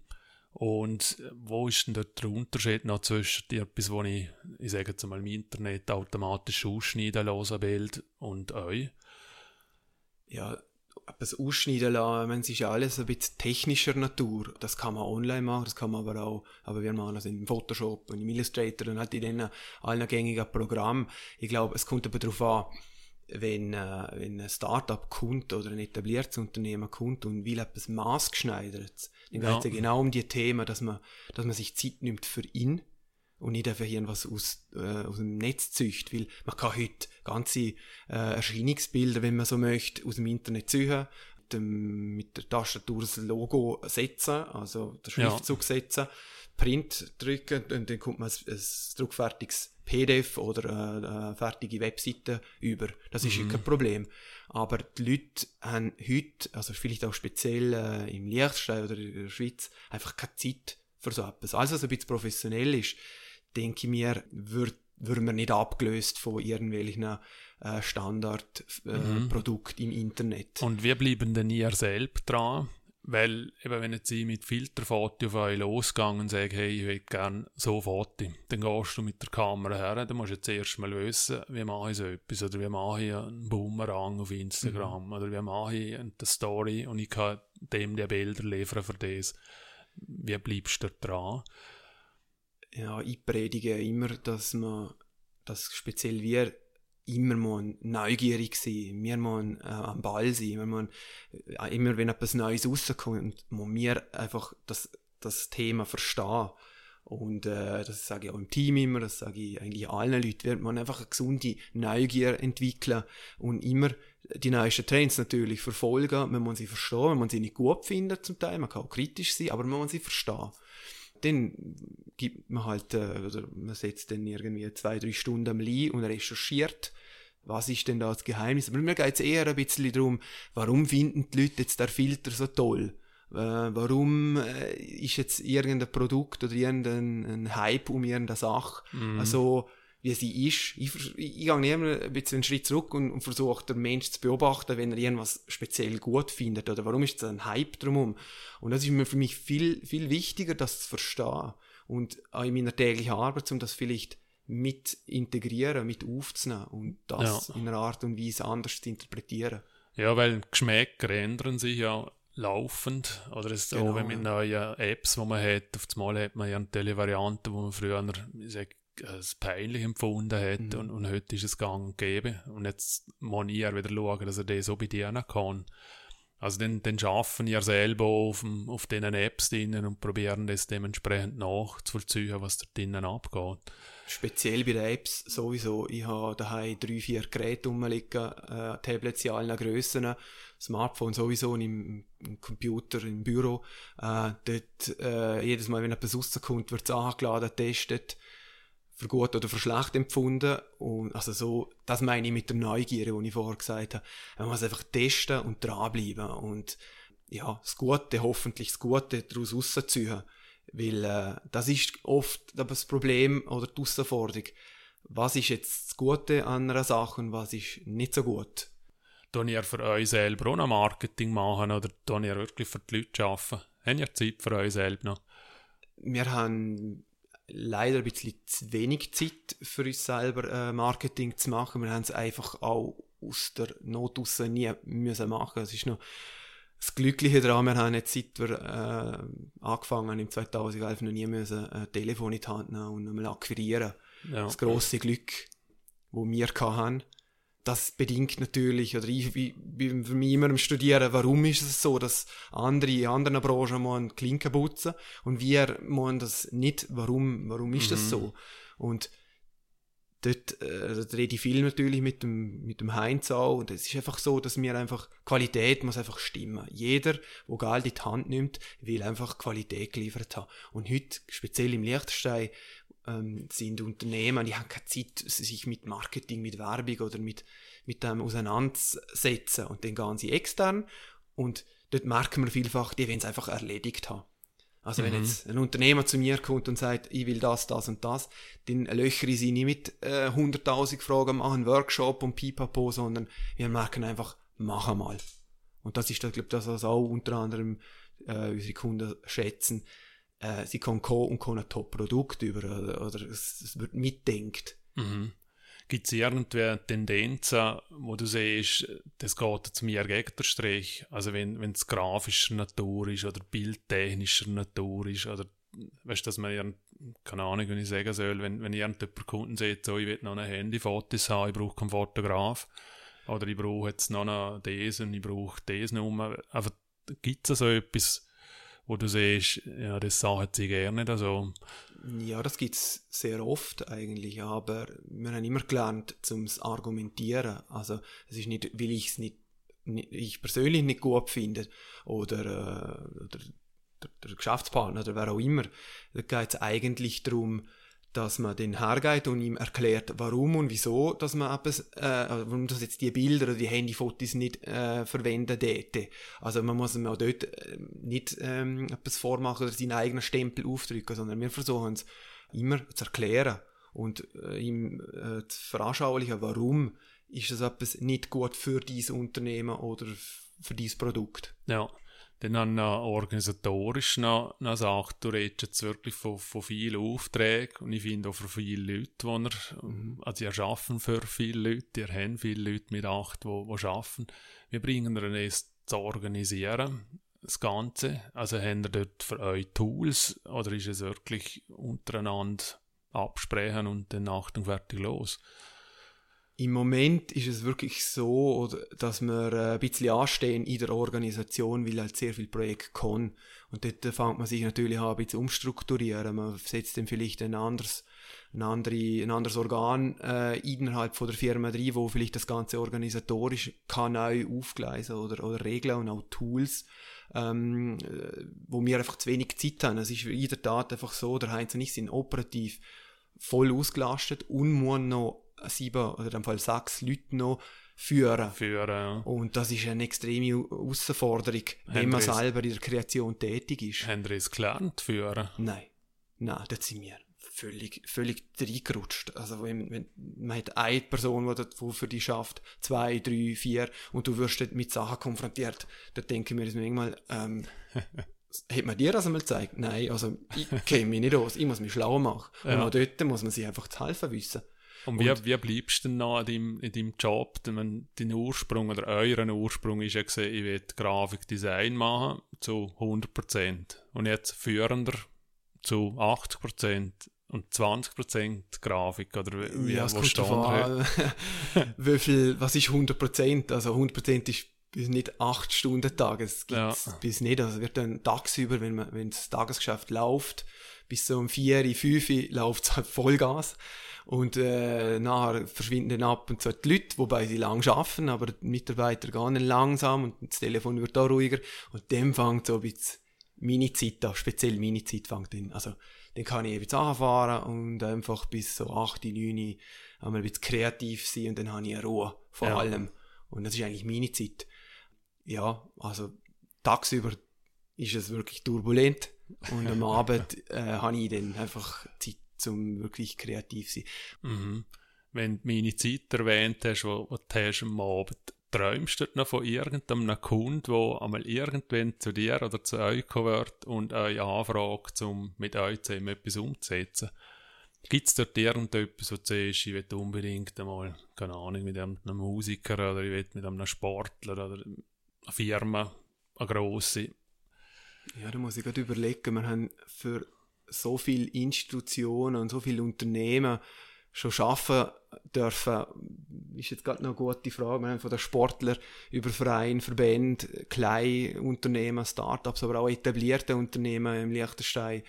und wo ist denn dort der Unterschied noch zwischen etwas, wo ich, ich sage jetzt mal, im Internet automatisch ausschneiden lasse, Bild und euch? Ja, etwas ausschneiden lassen, es ist ja alles ein bisschen technischer Natur. Das kann man online machen, das kann man aber auch, aber wir machen das in Photoshop und im Illustrator und halt in den allen gängigen Programmen. Ich glaube, es kommt aber darauf an, wenn, äh, wenn ein Startup kommt oder ein etabliertes Unternehmen kommt und will etwas maßgeschneidertes, dann geht es ja genau um die Themen, dass man, dass man sich Zeit nimmt für ihn und nicht einfach irgendwas aus, äh, aus dem Netz zücht, weil man kann heute ganze äh, Erscheinungsbilder, wenn man so möchte, aus dem Internet züchen, mit, dem, mit der Tastatur das Logo setzen, also der Schriftzug ja. setzen, Print drücken und dann kommt man ein, ein druckfertiges PDF oder eine, eine fertige Webseite über. Das ist mhm. kein Problem. Aber die Leute haben heute, also vielleicht auch speziell äh, im Liechtenstein oder in der Schweiz, einfach keine Zeit für so etwas. Alles, was ein bisschen professionell ist, denke ich mir, wird wird man nicht abgelöst von irgendwelchen äh, Standardprodukten äh, mhm. im Internet. Und wie bleiben denn ihr selbst dran? Weil, eben, wenn jetzt ich mit Filterfoto auf euch losgegangen und sage, hey, ich will gerne so Foto, dann gehst du mit der Kamera her, dann musst du jetzt erst mal wissen, wie mache ich so etwas, oder wie mache ich einen Boomerang auf Instagram, mhm. oder wie mache ich eine Story und ich kann dem die Bilder liefern für das. Wie bleibst du dran? Ja, ich predige immer, dass man, dass speziell wir immer müssen neugierig sein, wir müssen äh, am Ball sein, wir müssen, äh, immer wenn etwas Neues rauskommt, müssen wir einfach das, das Thema verstehen. Und äh, das sage ich auch im Team immer, das sage ich eigentlich allen Leuten, wird man einfach eine gesunde Neugier entwickeln und immer die neuesten Trends natürlich verfolgen. Man muss sie verstehen, man muss sie nicht gut finden zum Teil, man kann auch kritisch sein, aber man muss sie verstehen. Dann gibt man halt, äh, oder man setzt dann irgendwie zwei, drei Stunden am Lie und recherchiert, was ist denn da das Geheimnis. Aber mir geht es eher ein bisschen darum, warum finden die Leute jetzt der Filter so toll? Äh, warum äh, ist jetzt irgendein Produkt oder irgendein Hype um irgendeine Sache mm. also wie sie ist. Ich, ich, ich gehe immer ein bisschen einen Schritt zurück und, und versuche den Menschen zu beobachten, wenn er irgendwas speziell gut findet oder warum ist es ein Hype drumherum. Und das ist mir für mich viel, viel wichtiger, das zu verstehen und auch in meiner täglichen Arbeit, um das vielleicht mit integrieren, mit aufzunehmen und das ja. in einer Art und Weise anders zu interpretieren. Ja, weil Geschmäcker ändern sich ja laufend. Oder es genau, auch wenn mit neuen Apps, die man hat, auf einmal hat man ja eine Televariante, wo man früher ich sag, als peinlich empfunden hat mhm. und, und heute ist es gang und gäbe. Und jetzt muss ich wieder schauen, dass er das so bedienen kann. Also dann, dann arbeiten ja selber auf, dem, auf diesen Apps drinnen und probieren das dementsprechend nachzuvollziehen, was da drinnen abgeht. Speziell bei den Apps sowieso. Ich habe daheim drei, vier Geräte rumliegen, äh, Tablets in allen Grössen, Smartphone sowieso und im, im Computer, im Büro. Äh, dort, äh, jedes Mal, wenn etwas rauskommt, wird es angeladen, getestet für gut oder für schlecht empfunden. Und also so, das meine ich mit der Neugier, die ich vorher gesagt habe. Man muss einfach testen und dranbleiben und ja, das Gute, hoffentlich das Gute daraus rausziehen. Weil äh, das ist oft das Problem oder die Herausforderung. Was ist jetzt das Gute an einer Sache und was ist nicht so gut? Tun ihr für euch selber auch noch Marketing machen oder tun ihr wirklich für die Leute arbeiten? Haben ihr Zeit für euch selber noch? Wir haben leider ein bisschen zu wenig Zeit für uns selber äh, Marketing zu machen. Wir haben es einfach auch aus der Not raus nie müssen machen. Es ist noch das Glückliche daran, wir haben jetzt seit wir äh, angefangen im 2011 noch nie müssen ein Telefon in die Hand nehmen und nochmal akquirieren. Ja. Das grosse Glück, wo wir hatten das bedingt natürlich, oder ich bin für mich immer am Studieren, warum ist es so, dass andere in anderen Branchen mal Klinken putzen und wir wollen das nicht, warum, warum ist das mhm. so? Und dort, äh, rede ich viel natürlich mit dem, mit dem Heinz auch und es ist einfach so, dass mir einfach, Qualität muss einfach stimmen. Jeder, der Geld in die Hand nimmt, will einfach Qualität geliefert haben. Und heute, speziell im Liechtenstein, ähm, sind Unternehmen, die haben keine Zeit, sich mit Marketing, mit Werbung oder mit, mit dem auseinandersetzen. Und dann gehen sie extern und dort merken wir vielfach, die wollen es einfach erledigt haben. Also mhm. wenn jetzt ein Unternehmer zu mir kommt und sagt, ich will das, das und das, dann löchere ich sie nicht mit äh, 100.000 Fragen, machen Workshop und pipapo, sondern wir merken einfach, mach einmal. Und das ist, glaube ich, das, was auch unter anderem äh, unsere Kunden schätzen, äh, sie kann kommen und kann ein Top-Produkt über, oder, oder es, es, wird mitdenkt. Mhm. Gibt es irgendwie Tendenzen, wo du siehst, das geht zu mir gegen den Strich? Also wenn es grafischer Natur ist oder bildtechnischer Natur ist oder weißt du, dass man ja, keine Ahnung, wenn ich sagen soll, wenn, wenn irgendjemand Kunden sieht, so, ich will noch ein Handyfotos haben, ich brauche keinen Fotograf oder ich brauche jetzt noch diesen, ich brauche diesen Nummer. Aber gibt es so etwas, wo du siehst, ja, das sagen sie gerne nicht. Also. Ja, das gibt es sehr oft eigentlich, aber wir haben immer gelernt, zum Argumentieren. Also es ist nicht, weil ich es nicht, nicht, ich persönlich nicht gut finde oder, äh, oder der, der Geschäftspartner oder wer auch immer. Da geht es eigentlich darum, dass man den hergeht und ihm erklärt, warum und wieso, dass man etwas, äh, warum das jetzt die Bilder oder die Handyfotos nicht äh, verwenden täte. Also man muss ihm auch dort äh, nicht ähm, etwas vormachen oder seinen eigenen Stempel aufdrücken, sondern wir versuchen es immer zu erklären und äh, ihm äh, zu veranschaulichen, warum ist das etwas nicht gut für dieses Unternehmen oder für dieses Produkt. Ja. Dann an organisatorisch noch, noch sagt, du redest jetzt wirklich von, von vielen Aufträgen und ich finde auch von vielen Leuten, die er, mhm. also ihr arbeiten für viele Leute, ihr haben viele Leute mit acht, die, die arbeiten. Wir bringen ihnen es zu organisieren, das Ganze. Also haben ihr dort für euch Tools oder ist es wirklich untereinander absprechen und dann Achtung fertig los? Im Moment ist es wirklich so, dass wir äh, ein bisschen anstehen in der Organisation, weil halt sehr viel Projekt kann. Und dort fängt man sich natürlich an, ein bisschen umstrukturieren. Man setzt dann vielleicht ein anderes, ein, andere, ein anderes Organ äh, innerhalb von der Firma drin, wo vielleicht das Ganze organisatorisch kann neu aufgleisen oder, oder regeln und auch Tools, ähm, äh, wo wir einfach zu wenig Zeit haben. Es ist in der Tat einfach so, der Heinz und ich sind operativ voll ausgelastet und muss noch sieben oder dem Fall sechs Leute noch führen. führen ja. Und das ist eine extreme Herausforderung, wenn man selber in der Kreation tätig ist. Haben Sie es gelernt führen? Nein. Nein, das sind wir völlig, völlig reingerutscht. Also wenn, wenn, man hat eine Person, die, für dich schafft, zwei, drei, vier, und du wirst mit Sachen konfrontiert, dann denke ich mir das manchmal, ähm, hat man dir das einmal gezeigt? Nein, also ich kenne mich nicht aus, ich muss mich schlau machen. Ja. Und auch dort muss man sich einfach zu helfen wissen. Und wie, und, wie bleibst du denn noch in deinem, in deinem Job? Dein, dein Ursprung oder euren Ursprung ist ja gesehen, ich will Grafikdesign machen zu 100% und jetzt führender zu 80% und 20% Grafik oder wie, ja, es kommt an, wie viel, was ist 100%? Also 100% ist bis nicht 8 Stunden Tag, es gibt ja. bis nicht, also wird dann tagsüber, wenn man, wenn das Tagesgeschäft läuft, bis so um 4, 5 läuft es halt Vollgas. Und äh, nachher verschwinden dann ab und zu die Leute, wobei sie lang arbeiten, aber die Mitarbeiter gehen dann langsam und das Telefon wird auch ruhiger. Und dann fängt so ein bisschen meine Zeit an, speziell meine Zeit fängt an. Also dann kann ich eben anfahren und einfach bis so 8, 9 einmal ein bisschen kreativ sein und dann habe ich eine Ruhe vor ja. allem. Und das ist eigentlich meine Zeit. Ja, also tagsüber ist es wirklich turbulent und am Abend äh, habe ich dann einfach Zeit zum wirklich kreativ sein. Mhm. Wenn du meine Zeit erwähnt hast, wo, wo du hast am Abend, träumst du noch von irgendeinem Kunden, der einmal irgendwann zu dir oder zu euch kommen wird und euch anfragt, um mit euch zusammen etwas umzusetzen? Gibt es dort irgendetwas, wo du siehst, ich will unbedingt einmal, keine Ahnung, mit einem Musiker oder ich will mit einem Sportler oder einer Firma, eine grosse? Ja, da muss ich gerade überlegen, wir haben für so viele Institutionen und so viele Unternehmen schon schaffen dürfen, ist jetzt gerade noch eine gute Frage. Wir haben von den Sportlern über Vereine, Verbände, Kleinunternehmen, Startups, aber auch etablierte Unternehmen im Liechtenstein,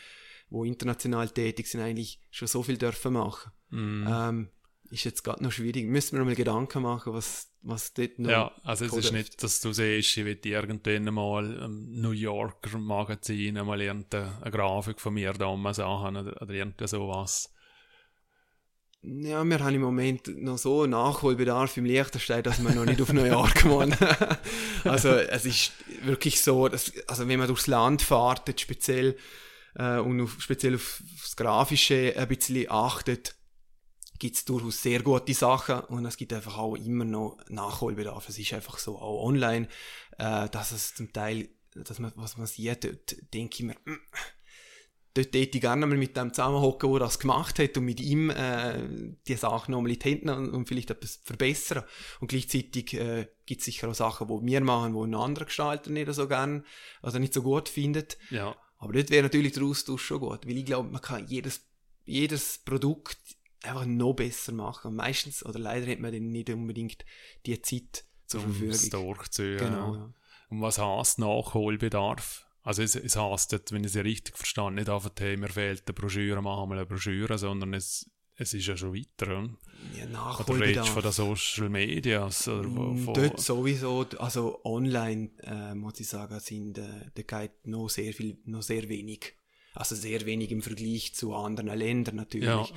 wo international tätig sind, eigentlich schon so viel dürfen machen. Mm. Ähm, ist jetzt gerade noch schwierig. Müssen wir noch mal Gedanken machen, was, was dort noch Ja, also es ist nicht, dass du siehst, ich will irgendwann mal im New Yorker Magazin mal irgendeine Grafik von mir da mal sagen oder, oder irgendwas sowas. Ja, wir haben im Moment noch so Nachholbedarf im Liechtenstein, dass wir noch nicht auf New York wollen. also es ist wirklich so, dass, also wenn man durchs Land fährt, speziell äh, und auf, speziell auf das Grafische ein bisschen achtet, gibt es durchaus sehr gute Sachen und es gibt einfach auch immer noch Nachholbedarf. Es ist einfach so, auch online, äh, dass es zum Teil, dass man, was man sieht, dort denke ich mir, mm, dort hätte ich gerne mal mit dem zusammenhocken, der das gemacht hat und mit ihm äh, die Sachen nochmal in die Hände und, und vielleicht etwas verbessern. Und gleichzeitig äh, gibt es sicher auch Sachen, die wir machen, die ein anderer Gestalter nicht so gern, also nicht so gut findet. Ja. Aber dort wäre natürlich der Austausch schon gut, weil ich glaube, man kann jedes, jedes Produkt einfach noch besser machen. Meistens, oder leider hat man dann nicht unbedingt die Zeit zur um Verfügung. durchzuziehen. Genau, ja. Und was heißt Nachholbedarf? Also es, es heisst, wenn ich es richtig verstehe, nicht einfach, hey, mir fehlt eine Broschüre, machen wir eine Broschüre, sondern es, es ist ja schon weiter. Oder? Ja, Nachholbedarf. Oder von den Social Medias? Oder mm, von, Dort sowieso, also online, äh, muss ich sagen, sind, äh, da geht noch sehr viel, noch sehr wenig also sehr wenig im Vergleich zu anderen Ländern natürlich. Ja.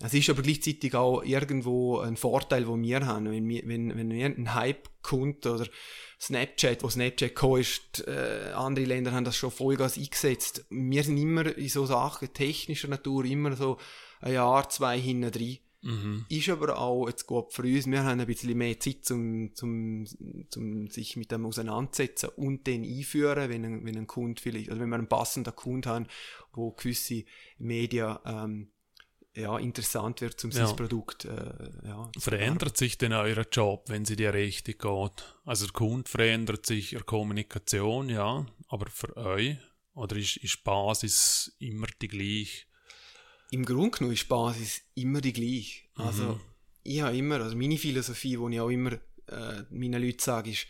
Es ist aber gleichzeitig auch irgendwo ein Vorteil, wo wir haben. Wenn, wenn, wenn ein Hype kommt oder Snapchat, wo Snapchat gekommen ist, äh, andere Länder haben das schon Vollgas eingesetzt. Wir sind immer in so Sachen technischer Natur immer so ein Jahr, zwei hinten drin. Mhm. Ist aber auch jetzt gut für uns. Wir haben ein bisschen mehr Zeit, zum, zum, zum sich mit dem auseinandersetzen und den einführen, wenn ein, wenn ein Kunde vielleicht, also wenn wir einen passenden Kunden haben, wo gewisse Medien ähm, ja, interessant wird, um ja. sein Produkt äh, ja, Verändert sich denn euer Job, wenn sie dir richtig geht? Also der Kunde verändert sich, in Kommunikation, ja, aber für euch? Oder ist, ist Basis immer die gleiche? Im Grunde genommen ist die Basis immer die gleiche. Also, mhm. ich habe immer, also meine Philosophie, die ich auch immer äh, meinen Leuten sage, ist,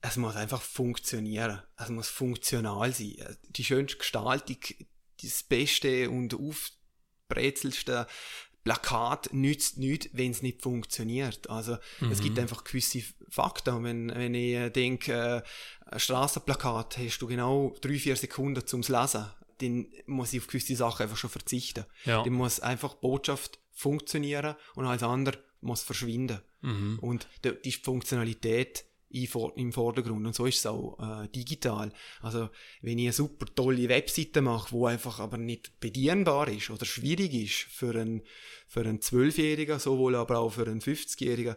es muss einfach funktionieren. Es muss funktional sein. Die schönste Gestaltung, das beste und aufbrezelste Plakat nützt nichts, wenn es nicht funktioniert. Also mhm. es gibt mhm. einfach gewisse Fakten. Wenn, wenn ich denke, äh, ein Straßenplakat hast du genau drei, vier Sekunden zum Lesen, dann muss ich auf gewisse Sachen einfach schon verzichten. Ja. Dann muss einfach Botschaft funktionieren und alles andere muss verschwinden. Mhm. Und die Funktionalität im Vordergrund. Und so ist es auch äh, digital. Also, wenn ich eine super tolle Webseite mache, wo einfach aber nicht bedienbar ist oder schwierig ist für einen, für einen Zwölfjährigen, sowohl aber auch für einen 50-Jährigen,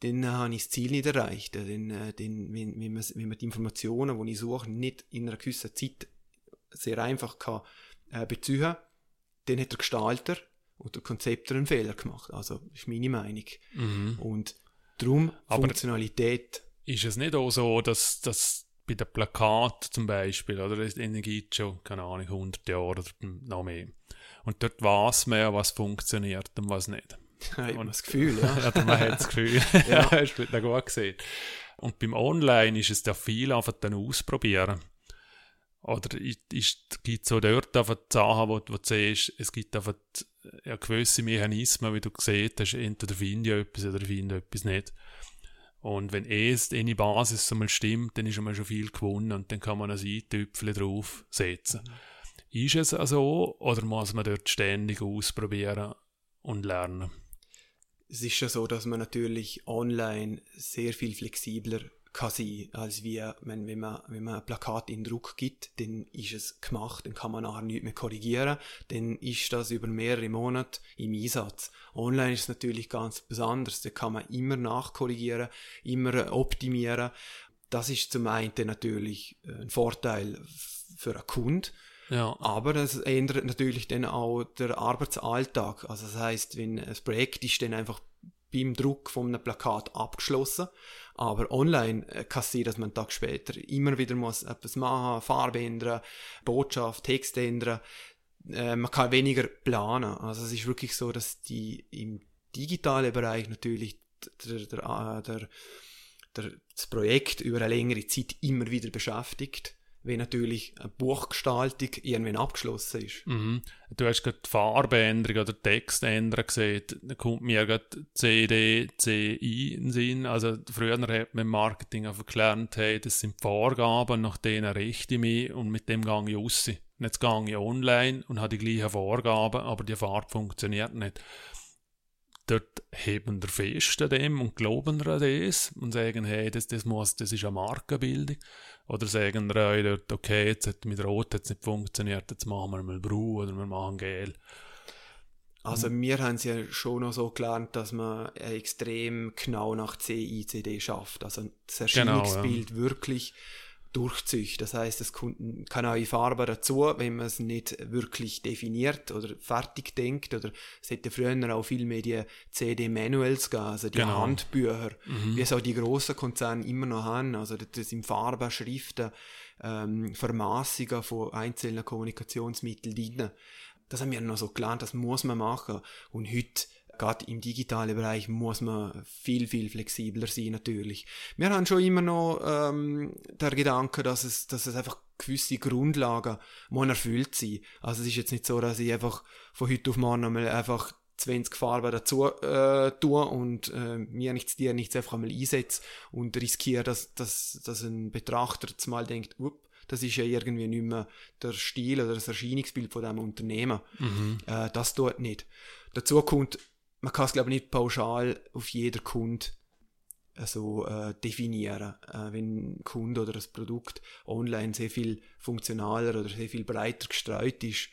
dann habe ich das Ziel nicht erreicht. Dann, äh, dann, wenn, wenn, man, wenn man die Informationen, die ich suche, nicht in einer gewissen Zeit sehr einfach kann, äh, beziehen dann hat der Gestalter und der Konzepter einen Fehler gemacht. Also, das ist meine Meinung. Mhm. Und darum aber Funktionalität ist es nicht auch so, dass, dass bei den Plakaten zum Beispiel, oder das gibt schon, keine Ahnung, 100 Jahre oder noch mehr. Und dort weiß man ja, was funktioniert und was nicht. Ja, und das Gefühl, ja. ja man hat das Gefühl. ja, hast du gut gesehen. Und beim Online ist es ja viel einfach dann ausprobieren. Oder gibt es so dort einfach Sachen, wo, wo du siehst, es gibt einfach ja, gewisse Mechanismen, wie du gesehen hast, entweder finde ich etwas oder finde ich etwas nicht. Und wenn es eine Basis einmal stimmt, dann ist einmal schon viel gewonnen und dann kann man ein Eintüpfel draufsetzen. Mhm. Ist es also oder muss man dort ständig ausprobieren und lernen? Es ist ja so, dass man natürlich online sehr viel flexibler kann sein, als wie, wenn, wenn, man, wenn man ein Plakat in Druck gibt, dann ist es gemacht, dann kann man nachher nichts mehr korrigieren, dann ist das über mehrere Monate im Einsatz. Online ist es natürlich ganz besonders, da kann man immer nachkorrigieren, immer optimieren. Das ist zum einen natürlich ein Vorteil für einen Kunden, ja. Aber das ändert natürlich dann auch der Arbeitsalltag. Also das heißt, wenn ein Projekt ist dann einfach beim Druck von einem Plakat abgeschlossen aber online äh, kann es sein, dass man einen Tag später immer wieder muss etwas machen, Farbe ändern, Botschaft, Text ändern. Äh, man kann weniger planen. Also es ist wirklich so, dass die im digitalen Bereich natürlich der, der, äh, der, der, das Projekt über eine längere Zeit immer wieder beschäftigt wenn natürlich eine Buchgestaltung irgendwann abgeschlossen ist. Mhm. Du hast gerade die Farbeänderung oder Textänderung gesehen. Da kommt mir gerade CD, CI in den Sinn. Also früher hat man im Marketing einfach gelernt, hey, das sind Vorgaben, nach denen richte ich mich und mit dem gehe ich raus. Und jetzt gehe ich online und habe die gleichen Vorgaben, aber die Farbe funktioniert nicht dort heben wir fest an dem und glauben an das und sagen, hey, das, das, muss, das ist eine Markenbildung. Oder sagen dort, okay, jetzt hat mit Rot jetzt nicht funktioniert, jetzt machen wir mal Bru oder wir machen Gel. Also wir haben es ja schon noch so gelernt, dass man extrem genau nach CICD schafft. Also das Erscheinungsbild genau, ja. wirklich durchzüchtet. Das heißt, es kann auch Farbe dazu, wenn man es nicht wirklich definiert oder fertig denkt. Oder es hätte früher auch viel mehr die CD-Manuals gegeben, also die genau. Handbücher, mhm. wie es auch die grossen Konzerne immer noch haben. Also das sind Farben, Schriften, ähm, Vermaßungen von einzelnen Kommunikationsmitteln drin. Das haben wir noch so gelernt, das muss man machen. Und heute gerade im digitalen Bereich muss man viel, viel flexibler sein natürlich. Wir haben schon immer noch ähm, der Gedanke, dass es, dass es einfach gewisse Grundlagen muss erfüllt sein. Also es ist jetzt nicht so, dass ich einfach von heute auf morgen einmal einfach 20 Farben dazu äh, tue und äh, mir nichts dir nichts einfach einmal einsetze und riskiere, dass, dass, dass ein Betrachter jetzt mal denkt, up, das ist ja irgendwie nicht mehr der Stil oder das Erscheinungsbild von diesem Unternehmen. Mhm. Äh, das tut nicht. Dazu kommt man kann es glaube ich nicht pauschal auf jeder Kunde also, äh, definieren. Äh, wenn ein Kunde oder das Produkt online sehr viel funktionaler oder sehr viel breiter gestreut ist,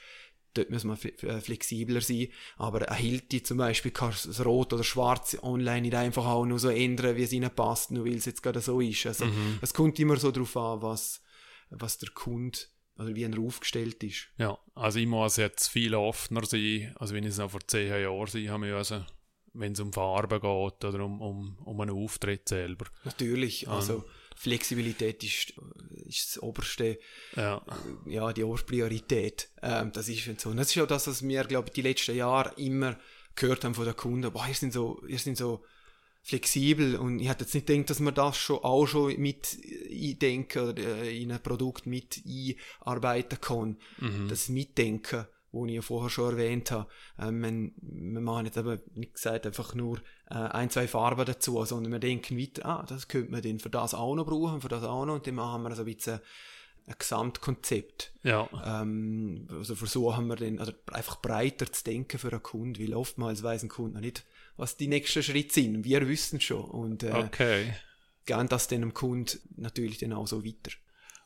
dort muss man äh, flexibler sein. Aber ein Hilti zum Beispiel kann das Rot oder Schwarz online nicht einfach auch nur so ändern, wie es ihnen passt, nur weil es jetzt gerade so ist. Also mhm. es kommt immer so darauf an, was, was der Kunde oder wie er aufgestellt ist. Ja, also ich muss jetzt viel offener sein, als wenn ich es noch vor zehn Jahren sein habe müssen, wenn es um Farben geht oder um, um, um einen Auftritt selber. Natürlich, also ähm, Flexibilität ist, ist das oberste, ja, ja die Oberpriorität. Ähm, das ist so. Und das ist auch das, was wir, glaube ich, die letzten Jahre immer gehört haben von den Kunden, boah, ihr sind so, ihr sind so flexibel und ich hätte jetzt nicht gedacht, dass man das schon auch schon mit eindenken oder äh, in ein Produkt mit einarbeiten kann. Mhm. Das Mitdenken, wo ich ja vorher schon erwähnt habe. Ähm, wir, wir machen jetzt aber nicht gesagt einfach nur äh, ein, zwei Farben dazu, sondern wir denken weiter, ah, das könnte man dann für das auch noch brauchen, für das auch noch und dann machen wir so ein bisschen ein Gesamtkonzept. Ja. Ähm, also versuchen wir dann, also einfach breiter zu denken für einen Kunden, weil oftmals weiß ein Kunde noch nicht, was die nächsten Schritte sind. Wir wissen schon und äh, okay. gehen das dann dem Kunden natürlich dann auch so weiter.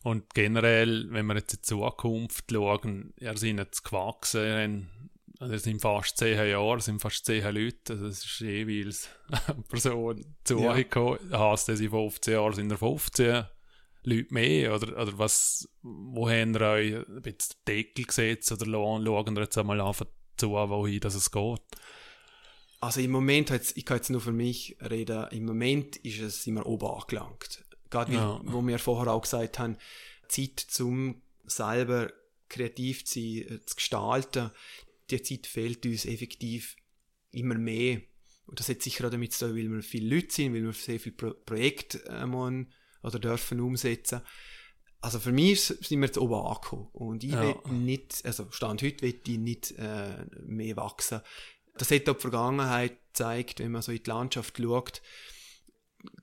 Und generell, wenn wir jetzt in die Zukunft schauen, ihr seid jetzt gewachsen, also es sind fast zehn Jahre, es sind fast zehn Leute, also es ist jeweils eine Person zugekommen. Ja. Heißt das, in 15 Jahren sind er 15 Leute mehr? Oder, oder was, wo haben ihr euch ein bisschen Deckel gesetzt oder schauen wir jetzt einmal einfach zu, wohin das es geht? Also im Moment, ich kann jetzt nur für mich reden, im Moment ist es immer oben angelangt. Gerade wie, ja. wo wir vorher auch gesagt haben, Zeit zum selber kreativ zu sein, äh, zu gestalten, die Zeit fehlt uns effektiv immer mehr. Und das hat sicher auch damit zu tun, weil wir viele Leute sind, weil wir sehr viele Pro Projekte äh, man, oder dürfen umsetzen. Also für mich sind wir jetzt oben angekommen. Und ich ja. will nicht, also Stand heute will ich nicht äh, mehr wachsen. Das hat auch die Vergangenheit gezeigt, wenn man so in die Landschaft schaut.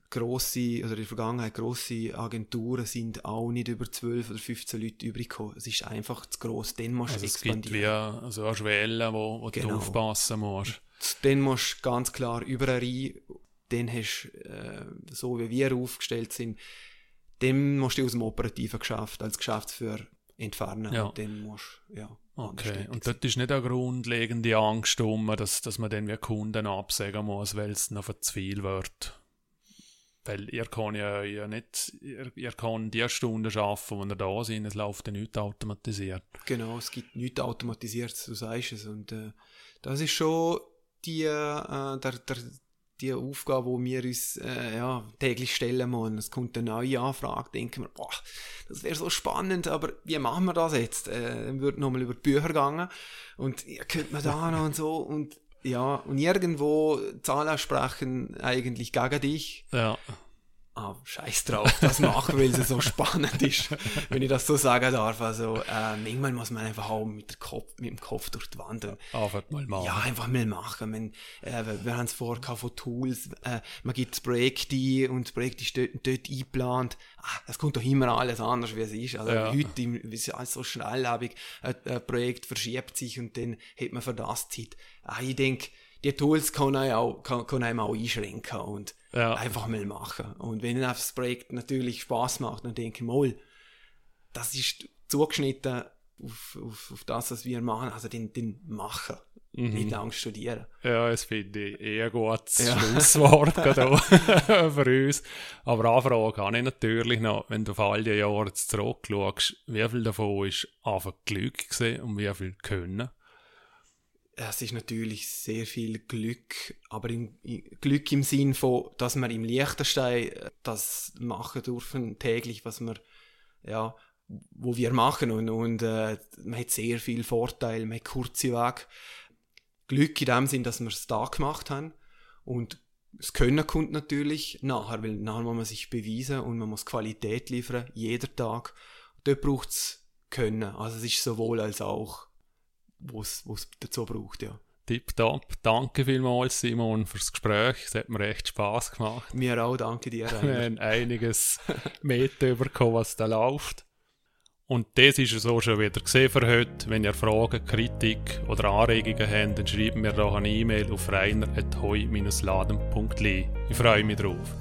Grosse, also in der Vergangenheit grosse Agenturen sind auch nicht über 12 oder 15 Leute übrig gekommen. Es ist einfach zu gross. Dann musst du also expandieren. Es gibt wie also eine Schwelle, wo, wo genau. du aufpassen musst. Dann musst du ganz klar über eine Reihe, dann hast du, äh, so wie wir aufgestellt sind, dann musst du aus dem operativen Geschäft als Geschäftsführer entfernen. Ja. Und dann musst ja. Okay, und dort ist nicht eine grundlegende Angst um, dass, dass man dann wie Kunden absagen muss, weil es noch zu viel wird. Weil ihr kann ja, ja nicht, ihr, ihr kann die Stunden schaffen, wo ihr da sind, es läuft ja nichts automatisiert. Genau, es gibt nichts automatisiert, du sagst es. Und äh, das ist schon die, äh, der, der, die Aufgabe, die wir uns äh, ja, täglich stellen müssen. Es kommt eine neue Anfrage, denken wir, boah, das wäre so spannend, aber wie machen wir das jetzt? Äh, wird nochmal über die Bücher gegangen und ja, könnte man da noch und so und ja, und irgendwo Zahlen sprechen eigentlich gegen dich. Ja ah, scheiß drauf, das machen, weil es so spannend ist, wenn ich das so sagen darf. Also, äh, manchmal muss man einfach auch mit, Kopf, mit dem Kopf durch die Wand. Und, einfach mal machen. Ja, einfach mal machen. Man, äh, wir haben es vorher von Tools, äh, man gibt das Projekt ein und das Projekt ist dort, dort eingeplant. Ah, das kommt doch immer alles anders, wie es ist. Also, ja. heute ist alles so schnelllebig, ein, ein Projekt verschiebt sich und dann hat man für das Zeit. Ah, ich denke, die Tools kann, einem auch, kann, kann einem auch einschränken und ja. einfach mal machen. Und wenn das Projekt natürlich Spaß macht, dann denke ich mal, das ist zugeschnitten auf, auf, auf das, was wir machen, also den, den machen. Mhm. Nicht lang studieren. Ja, das finde ich eher gutes ja. Schlusswort für uns. Aber Anfrage habe ich natürlich noch, wenn du auf all die Jahre zurückschaust, wie viel davon ist einfach Glück und wie viel Können? Es ist natürlich sehr viel Glück, aber im, Glück im Sinn von, dass wir im Liechtenstein äh, das machen dürfen täglich, was wir, ja, wo wir machen und, und äh, man hat sehr viel Vorteil, man hat kurze Wege. Glück in dem Sinn, dass wir es da gemacht haben und das Können kommt natürlich nachher, weil nachher muss man sich beweisen und man muss Qualität liefern, jeder Tag. dort braucht es Können, also es ist sowohl als auch was es dazu braucht, ja. Tipptopp. Danke vielmals, Simon, fürs Gespräch. Es hat mir echt Spass gemacht. Mir auch, danke dir. Wir haben einiges mitbekommen, was da läuft. Und das ist es auch schon wieder gesehen für heute. Wenn ihr Fragen, Kritik oder Anregungen habt, dann schreibt mir doch eine E-Mail auf reiner.heu-laden.li. Ich freue mich drauf.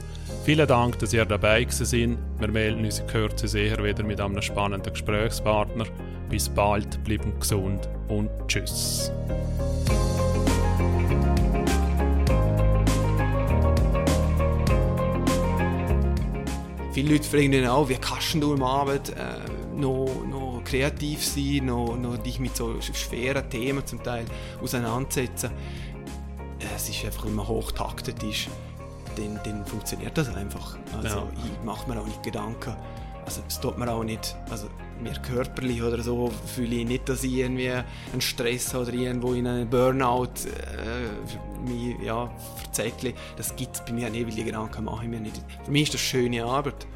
Vielen Dank, dass ihr dabei sind. Wir melden uns in Kürze sicher wieder mit einem spannenden Gesprächspartner. Bis bald, bleiben gesund und tschüss. Viele Leute fragen dann auch, wie kannst du am Abend äh, noch, noch kreativ sein, noch, noch dich mit so schweren Themen zum Teil auseinandersetzen. Es ist einfach, wenn man hochtaktet ist, dann, dann funktioniert das einfach. Also ja. ich mache mir auch nicht Gedanken. Also es tut mir auch nicht, also mir körperlich oder so fühle ich nicht, dass ich irgendwie einen Stress oder irgendwo in einen Burnout äh, ja, verzettle. Das gibt es bei mir nicht, weil die Gedanken mache ich mir nicht. Für mich ist das schöne Arbeit.